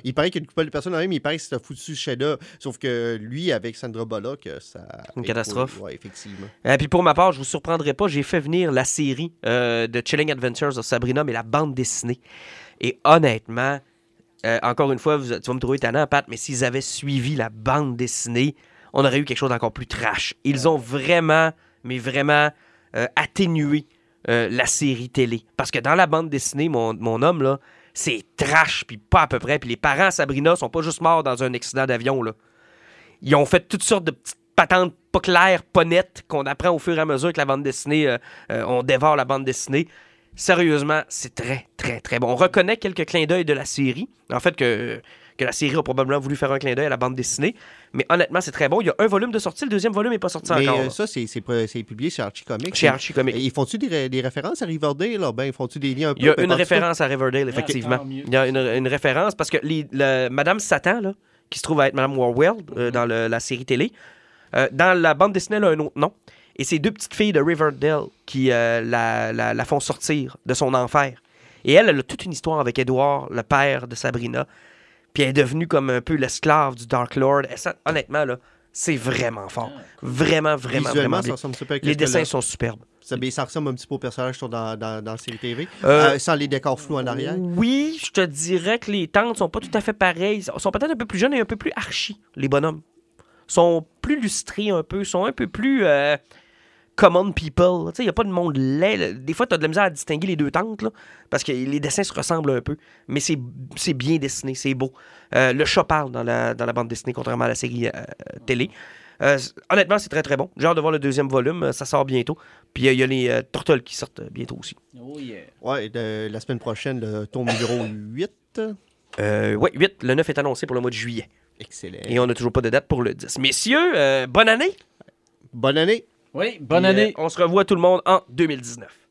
il paraît qu'il y a une couple de personnes dans même, il paraît que c'est un foutu chef-d'œuvre. Sauf que lui, avec Sandra Bullock, euh, ça. Une catastrophe. Oui, effectivement. Et puis pour ma part, je vous surprendrai pas, j'ai fait venir la série euh, de Chilling Adventures of Sabrina, mais la bande dessinée. Et honnêtement, euh, encore une fois, vous- tu vas me trouver tannant, Pat, mais s'ils avaient suivi la bande dessinée, on aurait eu quelque chose d'encore plus trash. Ils ont vraiment, mais vraiment euh, atténué euh, la série télé. Parce que dans la bande dessinée, mon, homme, là, C'est trash, puis pas à peu près. Puis les parents Sabrina sont pas juste morts dans un accident d'avion, là. Ils ont fait toutes sortes de petites patentes pas claires, pas nettes, qu'on apprend au fur et à mesure que la bande dessinée, euh, euh, on dévore la bande dessinée. Sérieusement, c'est très, très, très bon. On reconnaît quelques clins d'œil de la série. En fait, que, que la série a probablement voulu faire un clin d'œil à la bande dessinée. Mais honnêtement, c'est très bon. Il y a un volume de sortie, le deuxième volume n'est pas sorti Mais encore. euh, là. ça, c'est c'est pas- c'est publié chez Archie Comics. Chez Archie Comics. Et Ils font-tu des, des références à Riverdale? Là? Ben, ils font-tu des liens un peu? Il y a une référence à Riverdale, effectivement. Il y a une, une référence parce que les- le- Madame Satan, là, qui se trouve à être Madame Warworld euh, dans le- la série télé, euh, dans la bande dessinée, elle a un autre nom. Et c'est deux petites filles de Riverdale qui euh, la, la- la font sortir de son enfer. Et elle, elle a toute une histoire avec Edward, le père de Sabrina. Puis elle est devenue comme un peu l'esclave du Dark Lord. Et ça, honnêtement, là, c'est vraiment fort. Vraiment, vraiment, Visuellement, vraiment ça super Les dessins le- sont superbes. Ça, ben, ça ressemble un petit peu au personnage qui sont dans, dans, dans la série TV. Euh, Euh, sans les décors flous en arrière. Oui, je te dirais que les tantes sont pas tout à fait pareilles. Ils sont peut-être un peu plus jeunes et un peu plus archi, les bonhommes. sont plus lustrés un peu, sont un peu plus euh, common people. Il n'y a pas de monde laid. là. Des fois, tu as de la misère à distinguer les deux tantes, là, parce que les dessins se ressemblent un peu. Mais c'est c'est bien dessiné, c'est beau. Euh, le chat parle dans la, dans la bande dessinée, contrairement à la série euh, télé. Euh, honnêtement, c'est très très bon. J'ai hâte de voir le deuxième volume. Ça sort bientôt. Puis euh, il y a les euh, Turtles qui sortent bientôt aussi. Oh yeah. Ouais, de- la semaine prochaine, le tome numéro 8. Euh, ouais, 8. Le 9 est annoncé pour le mois de juillet. Excellent. Et on n'a toujours pas de date pour le 10. Messieurs, euh, bonne année. Bonne année! Oui, bonne Puis, euh, année. on se revoit tout le monde en 2019.